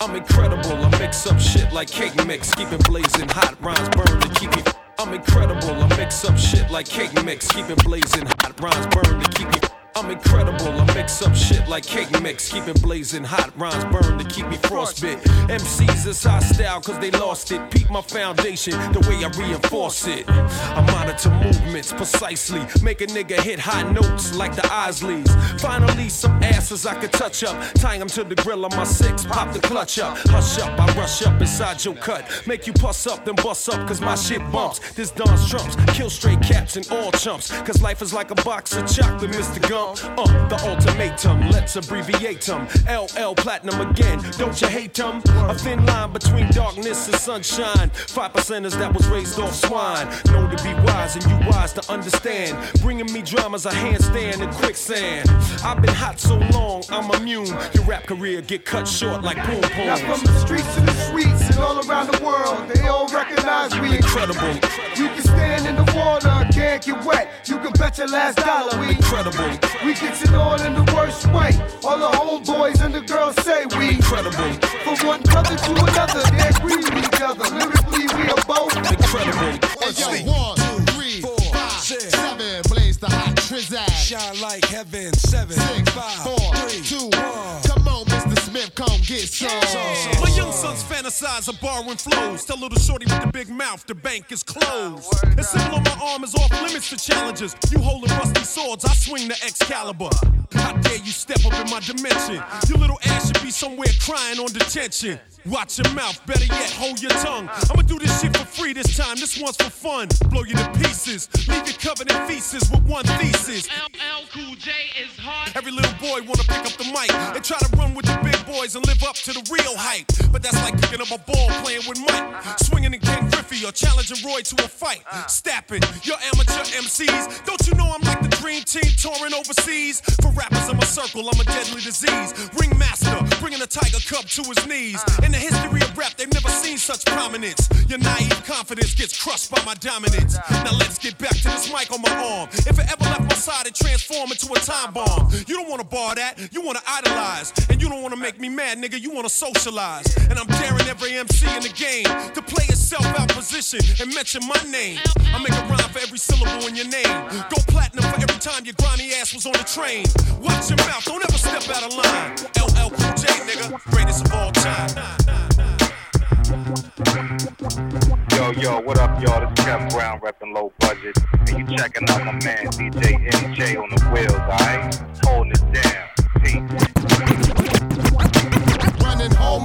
I'm incredible. I mix up shit like cake mix, keep it blazing hot. Rhymes burn to keep me. I'm incredible. I mix up shit like cake mix, keep it blazing hot. Rhymes burn to keep me. I'm incredible. I mix up shit like cake mix, keep it blazing hot. Rhymes burn to keep me frostbit. MCs is hostile cause they lost it. Peep my foundation, the way I reinforce it. I monitor movements precisely, make a nigga hit high notes like the Isleys. Finally, some asses I could touch up, tying them to the grill of my six, pop the clutch up. Hush up, I rush up inside your cut, make you puss up, then bust up cause my shit bumps. This Don's trumps, kill straight caps and all chumps, cause life is like a box of chocolate, Mr. Gump. Uh, the ultimatum, let's abbreviate them. LL Platinum again, don't you hate them? A thin line between darkness and sunshine. Five percenters that was raised off swine. Know to be wise and you wise to understand. Bringing me dramas, a handstand and quicksand. I've been hot so long, I'm immune. Your rap career get cut short like boom Now from the streets to the streets and all around the world, they all recognize we Incredible, You can stand in the water, can't get wet. You can bet your last dollar we incredible, we gets it on in the worst way. All the homeboys and the girls say we incredible, from one brother to another. They agree with each other. Lyrically, we are both incredible. Hey, yo, one, two, three, four, five, seven. Blaze the hot trizag. Shine like heaven. seven, Six, five, four, three, two, one. Come on, Mr. Smith, come get some. My young sons fantasize of borrowing flows. Tell little shorty with the big mouth, the bank is closed. The symbol on my arm is off limits to challenges. You holding rusty swords, I swing the Excalibur. How dare you step up in my dimension? Your little ass should be somewhere crying on detention. Watch your mouth, better yet, hold your tongue. I'ma do this shit for free this time, this one's for fun. Blow you to pieces, leave you covered in feces with one thesis. LL Cool J is hard. Every little boy wanna pick up the mic and try to run with the big boys and live up to the real hype. But that's like picking up a ball playing with Mike, swinging in Ken Griffey or challenging Roy to a fight. Stapping, your amateur MCs. Don't you know I'm like the dream team touring overseas? For rappers in my circle, I'm a deadly disease. Ringmaster, bringing a tiger cub to his knees. In the history of rap, they've never seen such prominence. Your naive confidence gets crushed by my dominance. Now let's get back to this mic on my arm. If it ever left my side, it transform into a time bomb. You don't wanna bar that, you wanna idolize. And you don't wanna make me mad, nigga, you wanna socialize. And I'm daring every MC in the game to play itself out position and mention my name. I make a rhyme for every syllable in your name. Go platinum for every time your grimy ass was on the train. Watch your mouth, don't ever step out of line. LL Cool J, nigga, greatest of all time. Yo, yo, what up, y'all? This is Brown repping low budget. And you checking out my man DJ MJ on the wheels, alright? Holding it down.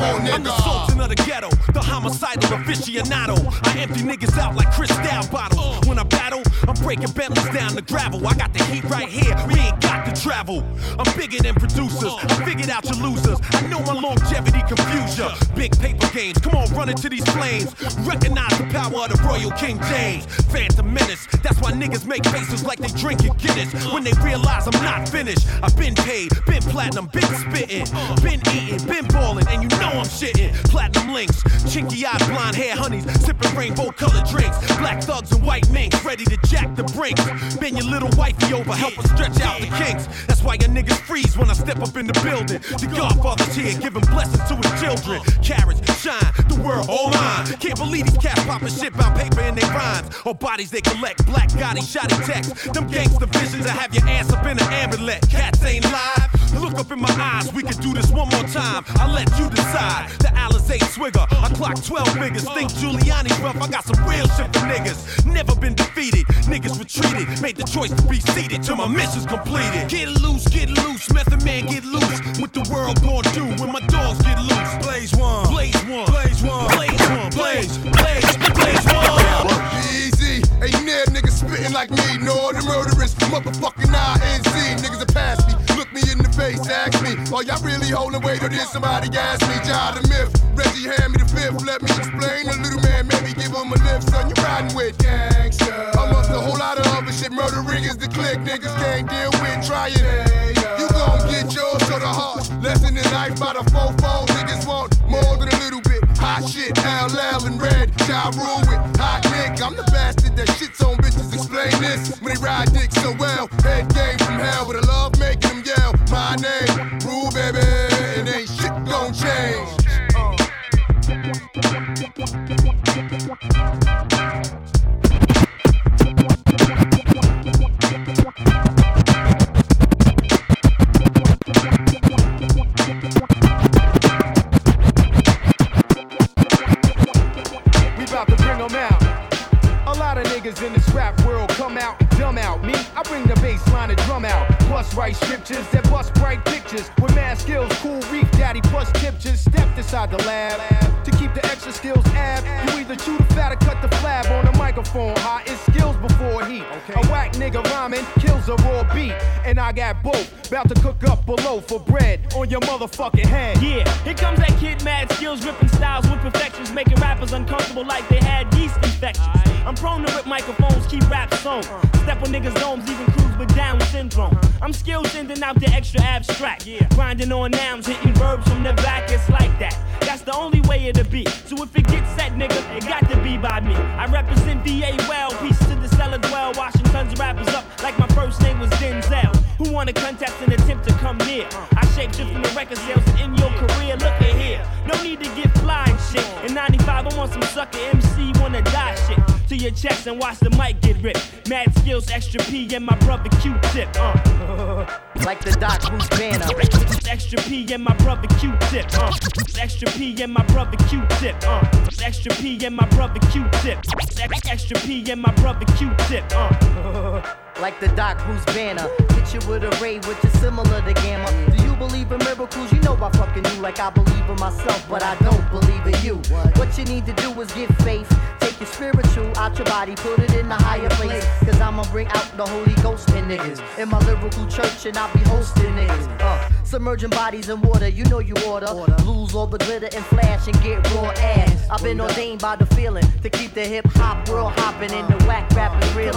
Running homo, I'm the nigga. sultan of the ghetto, the homicidal aficionado. I empty niggas out like Cristal bottles. When I battle, I'm breaking Bentleys down to gravel. I got the heat right here, we ain't got to travel. I'm bigger than producers, I figured out your losers. I know my longevity confuse ya. Big paper games, come on, run into these flames. Recognize the power of the Royal King James. Phantom Menace, that's why niggas make faces like they drinking Guinness. When they realize I'm not finished, I've been paid, been platinum, been spitting, been eating, been balling, and you know I'm shitting. Platinum links, chinky eyed blonde hair honeys, sipping rainbow colored drinks. Black thugs and white minks, ready to jack the brinks. Bend your little wifey over, help her stretch out the kinks. That's why your niggas freeze when I step up in the building. The Godfather's here, giving blessings to his children. Carrots shine, the world all mine. Can't believe these cats popping shit about paper in their rhymes. Or bodies they collect, black Gotti, shotty text. Them gangster visions that have your ass up in an amulet. Cats ain't live. Look up in my eyes, we can do this one more time. I let you decide. The Alizé swigger, I clock 12 figures. Think Giuliani's rough, I got some real shit for niggas. Never been defeated, niggas retreated. Made the choice to be seated till my mission's completed. Get loose, get loose, method man, get loose. What the world gon' do when my dogs get loose? Blaze one, blaze one, blaze one, blaze one, blaze, blaze, blaze one. Easy, ain't near niggas spitting like me. No, the murderers, motherfucking INC. Niggas face, ask me. Are y'all really holding weight or did somebody ask me? Jai the myth, Reggie hand me the fifth. Let me explain. A little man, maybe give him a lift. Son, you riding with gangster. Amongst a whole lot of other shit, murdering is the click. Niggas can't deal with trying. You gon' get yours to the heart. Lesson in life by the fofo. Niggas want more than a little bit. Hot shit, LL and red. Ja rule with hot dick. I'm the bastard that shits on bitches. Explain this when they ride dick so well. Head game from hell, with I My name, rule baby. And ain't shit gon' change. We about to bring out. A lot of niggas in this rap world come out dumb out. Me, I bring the bass line and drum out. Plus write scriptures that bust bright pictures. With mad skills, cool reef daddy plus tiptures. Stepped inside the lab to keep the extra skills ab. You either chew the fat or cut the flab on the microphone. Hot is skills before heat. A whack nigga rhyming kills a raw beat. And I got both. About to cook up below for bread on your motherfucking head. Yeah, here comes that kid mad skills, ripping styles with perfections, making rappers uncomfortable like they had yeast infections. I'm prone to rip microphones, keep rap sewn. Step on niggas' domes, even crews with Down syndrome. I'm skilled sending out the extra abstract. Yeah. Grinding on nouns, hitting verbs from the back, it's like that. That's the only way it'll be. So if it gets set, nigga, it got to be by me. I represent VA well. Peace to the cellar dwell. Washington's rappers up like my first name was Denzel. Who wanna contest and attempt to come near? I shape shift from the record sales and in your career. Look at here. No need to get fly shit. In 95, I want some sucker your chest and watch the mic get ripped. Mad skills, extra P, and my brother Q-tip. Uh. Like the Doc Bruce Banner. Extra P and my brother Q-tip. Uh. Extra P and my brother Q-tip. Uh. Extra P and my brother Q-tip. Ex- Extra P and my brother Q-tip. Uh. Like the Doc Bruce Banner. Hit you with a ray which is similar to Gamma. Do you believe in miracles? You know I fucking you like I believe in myself, but I don't believe in you. What you need to do is get faith. Take your spiritual out your body, put it in a higher place. Cause I'ma bring out the Holy Ghost in niggas. In my lyrical church, and I'll be hosting niggas. Uh, submerging bodies in water, you know you order. Lose all the glitter and flash and get raw ass. I've been ordained by the feeling to keep the hip hop world hopping and the whack rapping real.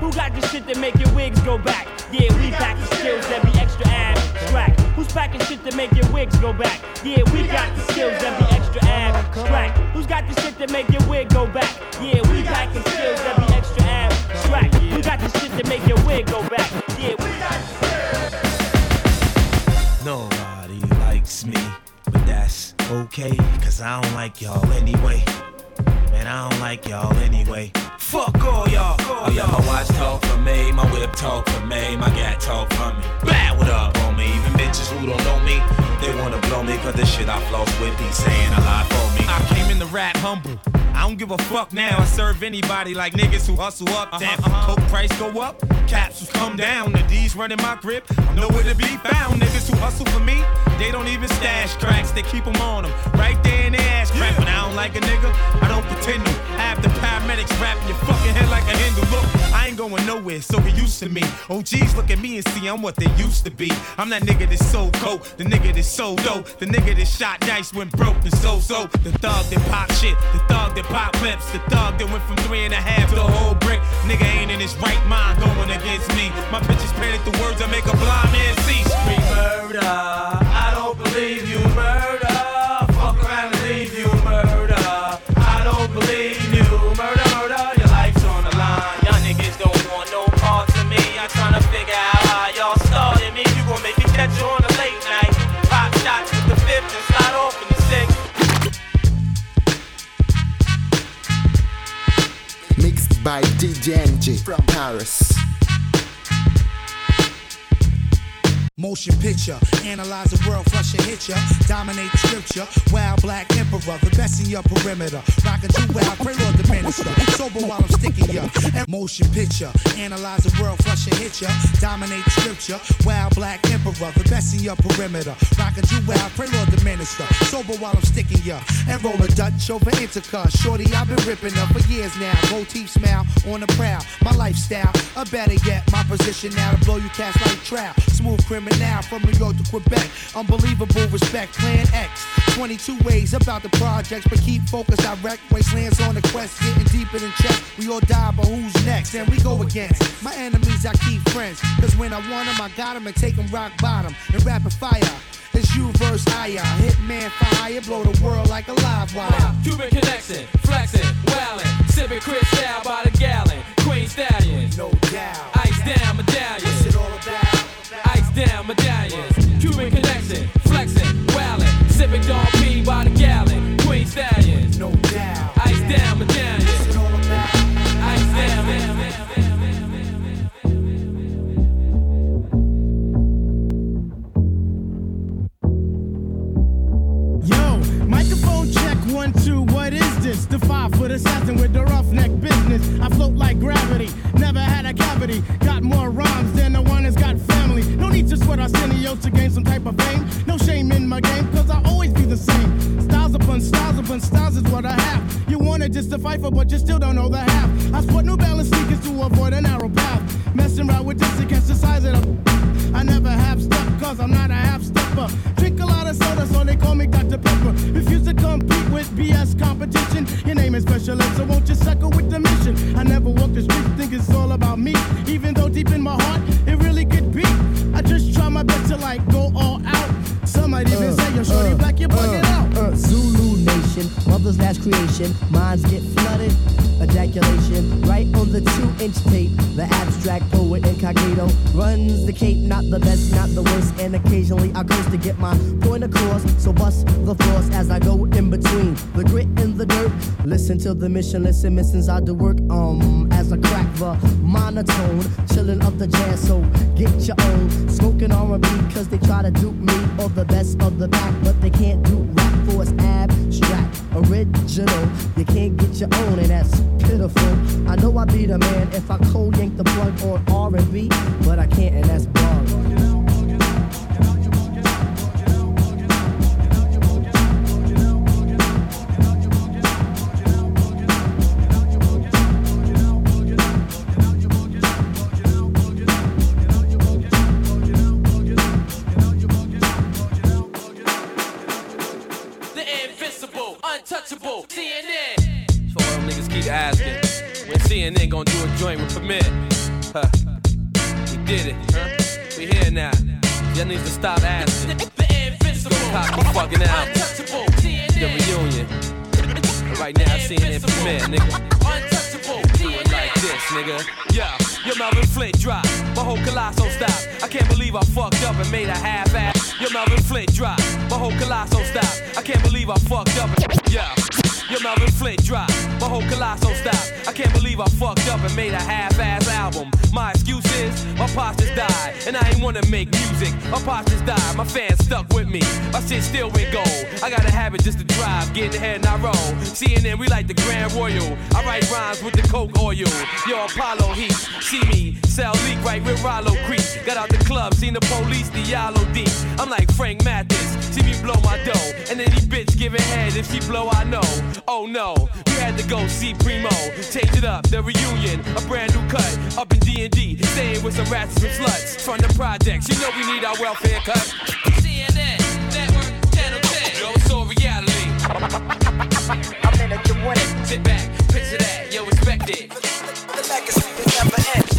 Who got this shit make your wigs go back? Yeah, we pack the skills that be extra abstract. Who's packing shit that make your wigs go back? Yeah, we got the skills that be extra abstract. Who's got the shit that make your wig go back? Yeah, we packing skills that be extra abstract. Who got the shit that make your wig go back? Yeah, we got Nobody likes me, but that's okay, cause I don't like y'all anyway. Man, I don't like y'all anyway. Fuck all y'all. Oh yeah, my watch talk for me, my whip talk for me, my gat talk for me. Bad what up bitches who don't know me, they wanna blow me cause the shit I floss with be saying a lot for me. I came in the rap humble. I don't give a fuck now. I serve anybody like niggas who hustle up. Damn, uh-huh, uh-huh. coke price go up, capsules come down. The D's running my grip. I'm nowhere to be found. Niggas who hustle for me, they don't even stash cracks. They keep them on them right there in their ass crack. When I don't like a nigga, I don't pretend to. Have the paramedics wrapping your fucking head like a Hindu. Look, I ain't going nowhere, so he used to me. OGs look at me and see I'm what they used to be. I'm that nigga that's so cold, the nigga that's so dope, the nigga that shot dice when broke and so so. The thug that pop shit, the thug that pop clips, the thug that went from three and a half to a whole brick. Nigga ain't in his right mind going against me. My bitches painted the words I make a blind man see. Scream murder, by DJ from Paris. Motion picture, analyze the world, flush and hit ya. Dominate scripture, wild black emperor, the best in your perimeter. Rockin' too wild, pray Lord the minister. Sober while I'm sticking ya. Motion picture, analyze the world, flush and hit ya. Dominate scripture, wild black emperor, the best in your perimeter. Rockin' too wild, pray Lord the minister. Sober while I'm sticking ya. And roll a Dutch over intercar. Shorty, I've been ripping up for years now. Gold teeth smile on the prowl. My lifestyle, or better yet, my position now to blow you cast like trout. Smooth criminal from New York to Quebec. Unbelievable respect, Plan X. 22 ways about the projects, but keep focused direct. Wastelands on the quest, getting deeper than chess. We all die, but who's next? And we go against my enemies, I keep friends. Cause when I want them, I got them and take them rock bottom. And rapid fire. It's you versus I. Hitman fire, blow the world like a live wire. Cuban connection, flexing, wildin', sipping Cristal by the gallon. Queen stallions, no doubt. Ice down medallions. What's it all about? Ice down medallions. Cuban connection, flexing, wildin', sipping Dom P by the gallon. Queen stallions, no doubt. Ice down medallions. Ice down. Yo, microphone check one, two, what is this? The five foot assassin with the roughneck business. I float like gravity, never had a cavity. Got more rhymes Sweat Arsenio to gain some type of fame. No shame in my game, cause I always be the same. Styles upon styles upon styles is what I have. You wanna fight for, but you still don't know the half. I sport New Balance sneakers to avoid a narrow path. Messing around with this against the size of the. I never have step, cause I'm not a half stepper. Drink a lot of soda, so they call me Dr. Pepper. Refuse to compete with BS competition. Your name is special so won't you suckle with the mission? I never walk the street, think it's all about me. Even though deep in my heart, like go all out. Some might even uh, say, yo, shorty uh, black, you're bugging uh, out. Uh, Zulu mother's last creation. Minds get flooded. Ejaculation right on the two inch tape. The abstract poet incognito runs the cape, not the best, not the worst. And occasionally I curse to get my point across. So bust the floors as I go in between the grit and the dirt. Listen to the mission, listen, missings I do work. Um, as I crack the monotone, chilling up the jazz. So get your own smoking R&B, cause they try to dupe me or the best of the back, but they can't do rap for it's abstract, original. You can't get your own, and that's pitiful. I know I'd be the man if I cold yank the plug on R&B, but I can't, and that's bug. Stop asking. The invincible, cop the fucking out. Untouchable, The reunion. Right now, CNN permit, nigga. Untouchable, do it like this, nigga. Yeah, your Melvin Flynt drop. My whole colossal stop. I can't believe I fucked up and made a half ass. Your Melvin Flynt drop. My whole colossal stop. I can't believe I fucked up. And, yeah. Your Melvin Flynt drop. My whole colossal stop. I can't believe I fucked up and made a half-ass album. My excuse is my pops just died, and I ain't wanna make music. My pops just died, my fans stuck with me. My shit still went gold. I got a habit just to drive, get ahead and I roll. CNN, we like the Grand Royal. I write rhymes with the Coke oil. Yo, Apollo Heat, see me sell leak right with Rollo Creek. Got out the club, seen the police, the yellow deep. I'm like Frank Matthews, see me blow my dough, and any bitch giving head if she blow, I know. Oh no, we had to go see Primo, change it up, the reunion, a brand new cut, up in D&D, staying with some rats and some sluts from the projects. You know we need our welfare cut. CNN, network, channel 10. Yo, it's all reality. I'm in it, you want it. Sit back, picture that, yo, respect it. The legacy will never end.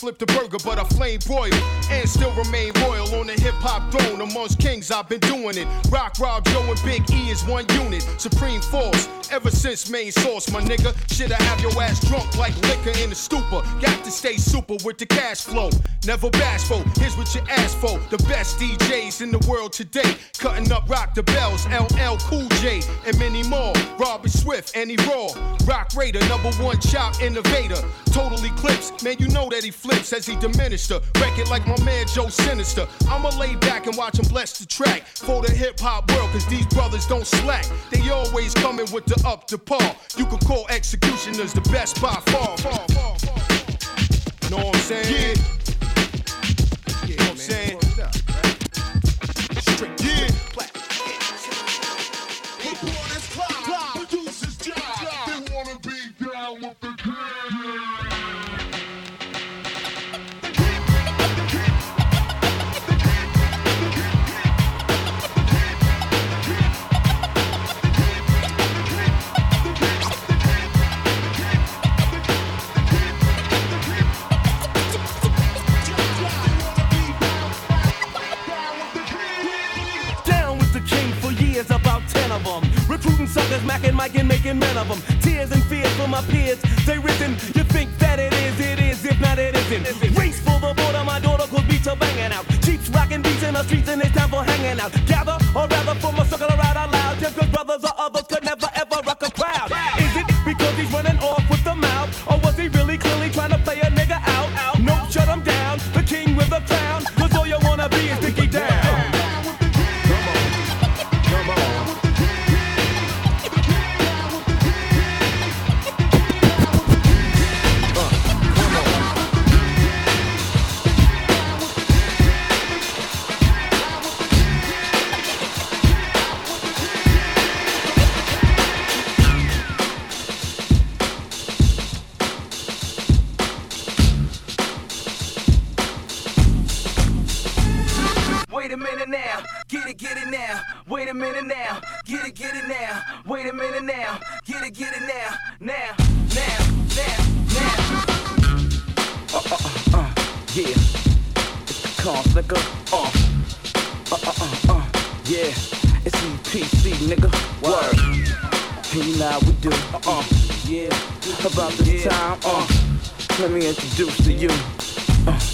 Flipped a burger, but I flame broil and still remain royal on the hip hop throne. Amongst kings, I've been doing it. Rock, Rob, Joe, and Big E is one unit, supreme force. Ever since main source, my nigga, shit I have your ass drunk like liquor in a stupor. Got to stay super with the cash flow, never bashful. Here's what you asked for: the best DJs in the world today, cutting up rock the bells, LL Cool J, and many more. Robbie Swift, and he raw. Roc Raida, number one chop innovator. Total eclipse, man, you know that he flips as he diminished her. Wreck it like my man Joe Sinister. I'ma lay back and watch him bless the track for the hip hop world, cause these brothers don't slack. They always coming with the up to par. You can call executioners the best by far. Know what I'm saying? Yeah. Recruiting suckers, macking, Mike, and making men of them. Tears and fears for my peers, they risen. You think that it is, it is, if not, it isn't. Race for the border, my daughter could beat her banging out. Cheeks rocking beats in the streets and it's time for hanging out. Gather or rather form a circle around out loud. Just cause brothers or others could never ever rock a crowd. Is it because he's running off with the mouth? Or was he really clearly trying to play a nigga out? Nope, shut him down. The king with the crown. Cause all you wanna be is Dickie get it, get it now. Now, now, now, now. Uh, uh, uh, uh, yeah. It's the nigga. Uh, uh, uh, uh, uh, yeah. It's EPC, nigga. Word. And you know how we do. Uh, uh, yeah. About this time, uh, let me introduce to you.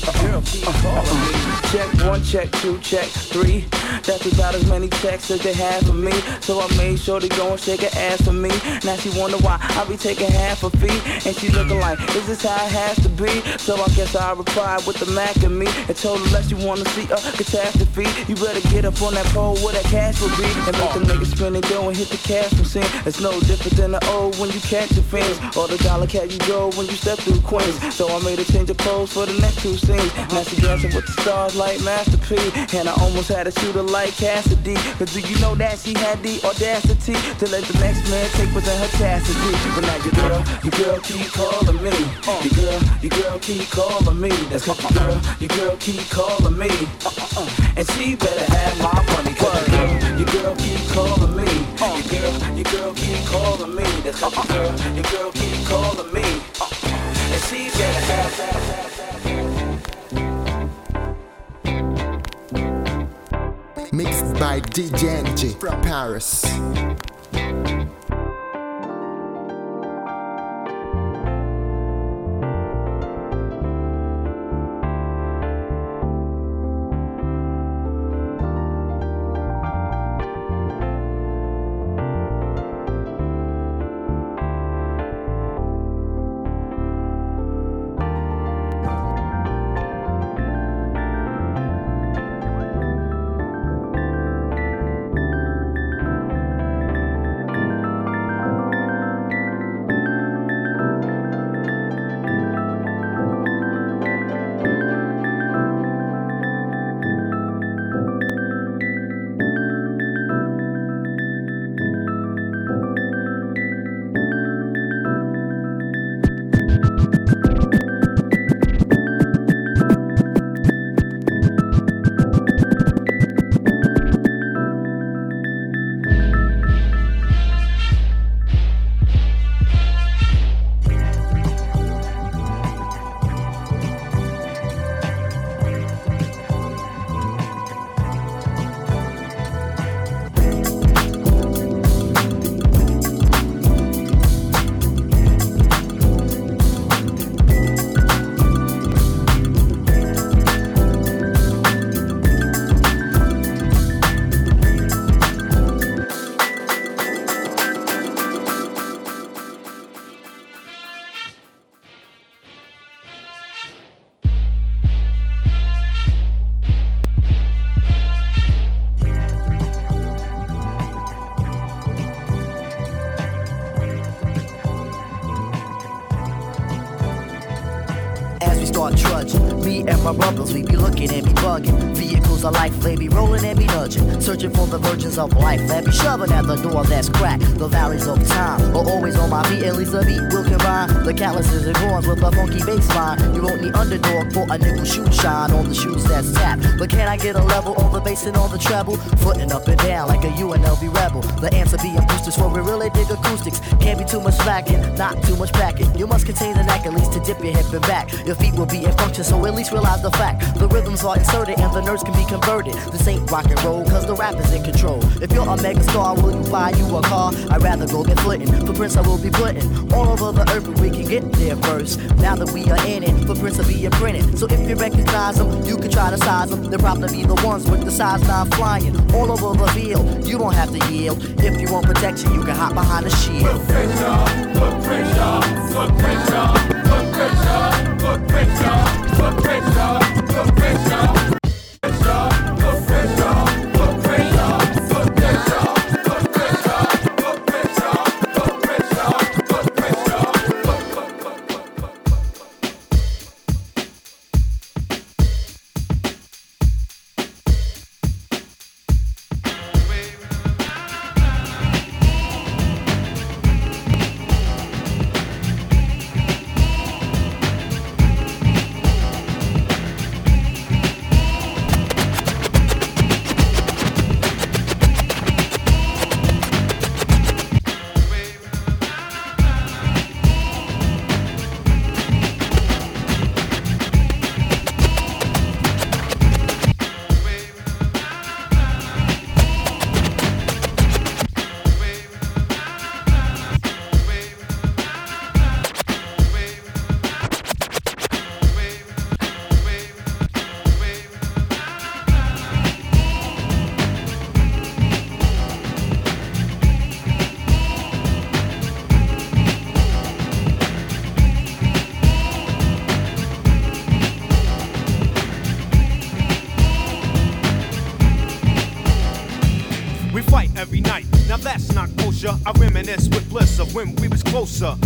Check one, check two, check three. That's about as many checks as they have for me. So I made sure to go and shake her ass for me. Now she wonder why I be taking half a fee. And she looking like, is this how it has to be? So I guess I replied with the Mac and me. And told her, unless you wanna see a catastrophe, you better get up on that pole where that cash will be. And make the niggas spin and go and hit the cash machine. It's no different than the old when you catch your fins. Or the dollar cat you go when you step through Queens. So I made a change of clothes for the next two scenes. Now she dancing with the stars like Master P. And I almost had to shoot her like Cassidy. Cause do you know that she had the audacity to let the next man take within her chastity? But now your girl, your girl keep calling me. Uh-uh. Your girl, your girl keep calling me. That's uh-uh. cause your girl, your girl keep calling me. Uh-uh. And she better have my money. Cause your girl, your girl keep calling me. Your girl, your girl keep calling me. That's your girl, your girl keep calling me. And she better have, have, have, Mixed by DJ NJ from Paris. Of life, be rolling and be searching for the virgins of life. Every shoving at the door that's cracked. The valleys of time are always on my feet. At least a beat will combine the calluses and horns with a funky bass line. You won't need underdog for a nickel shoot shine on the shoes that's tapped. But can I get a level on the bass and on the treble? Footing up and down like a UNLV rebel. The answer being boosters for we really dig acoustics. Can't be too much slacking, not too much packing. You must contain the knack at least to dip your hip and back. Your feet will be in function, so at least realize the fact. The rhythms are inserted and the nerves can be converted. This ain't rock and roll cause the rap is in control. If you're a mega star, will you buy you a car? I'd rather go get flitting. Footprints I will be putting all over the earth, but we can get there first. Now that we are in it, footprints will be imprinted. So if you recognize them, you can try to size them. They'll probably be the ones with the size not flying all over the field. You don't have to yield. If you want protection, you can hop behind a shield. Footprints footprints footprints footprints footprints footprints footprints. closer.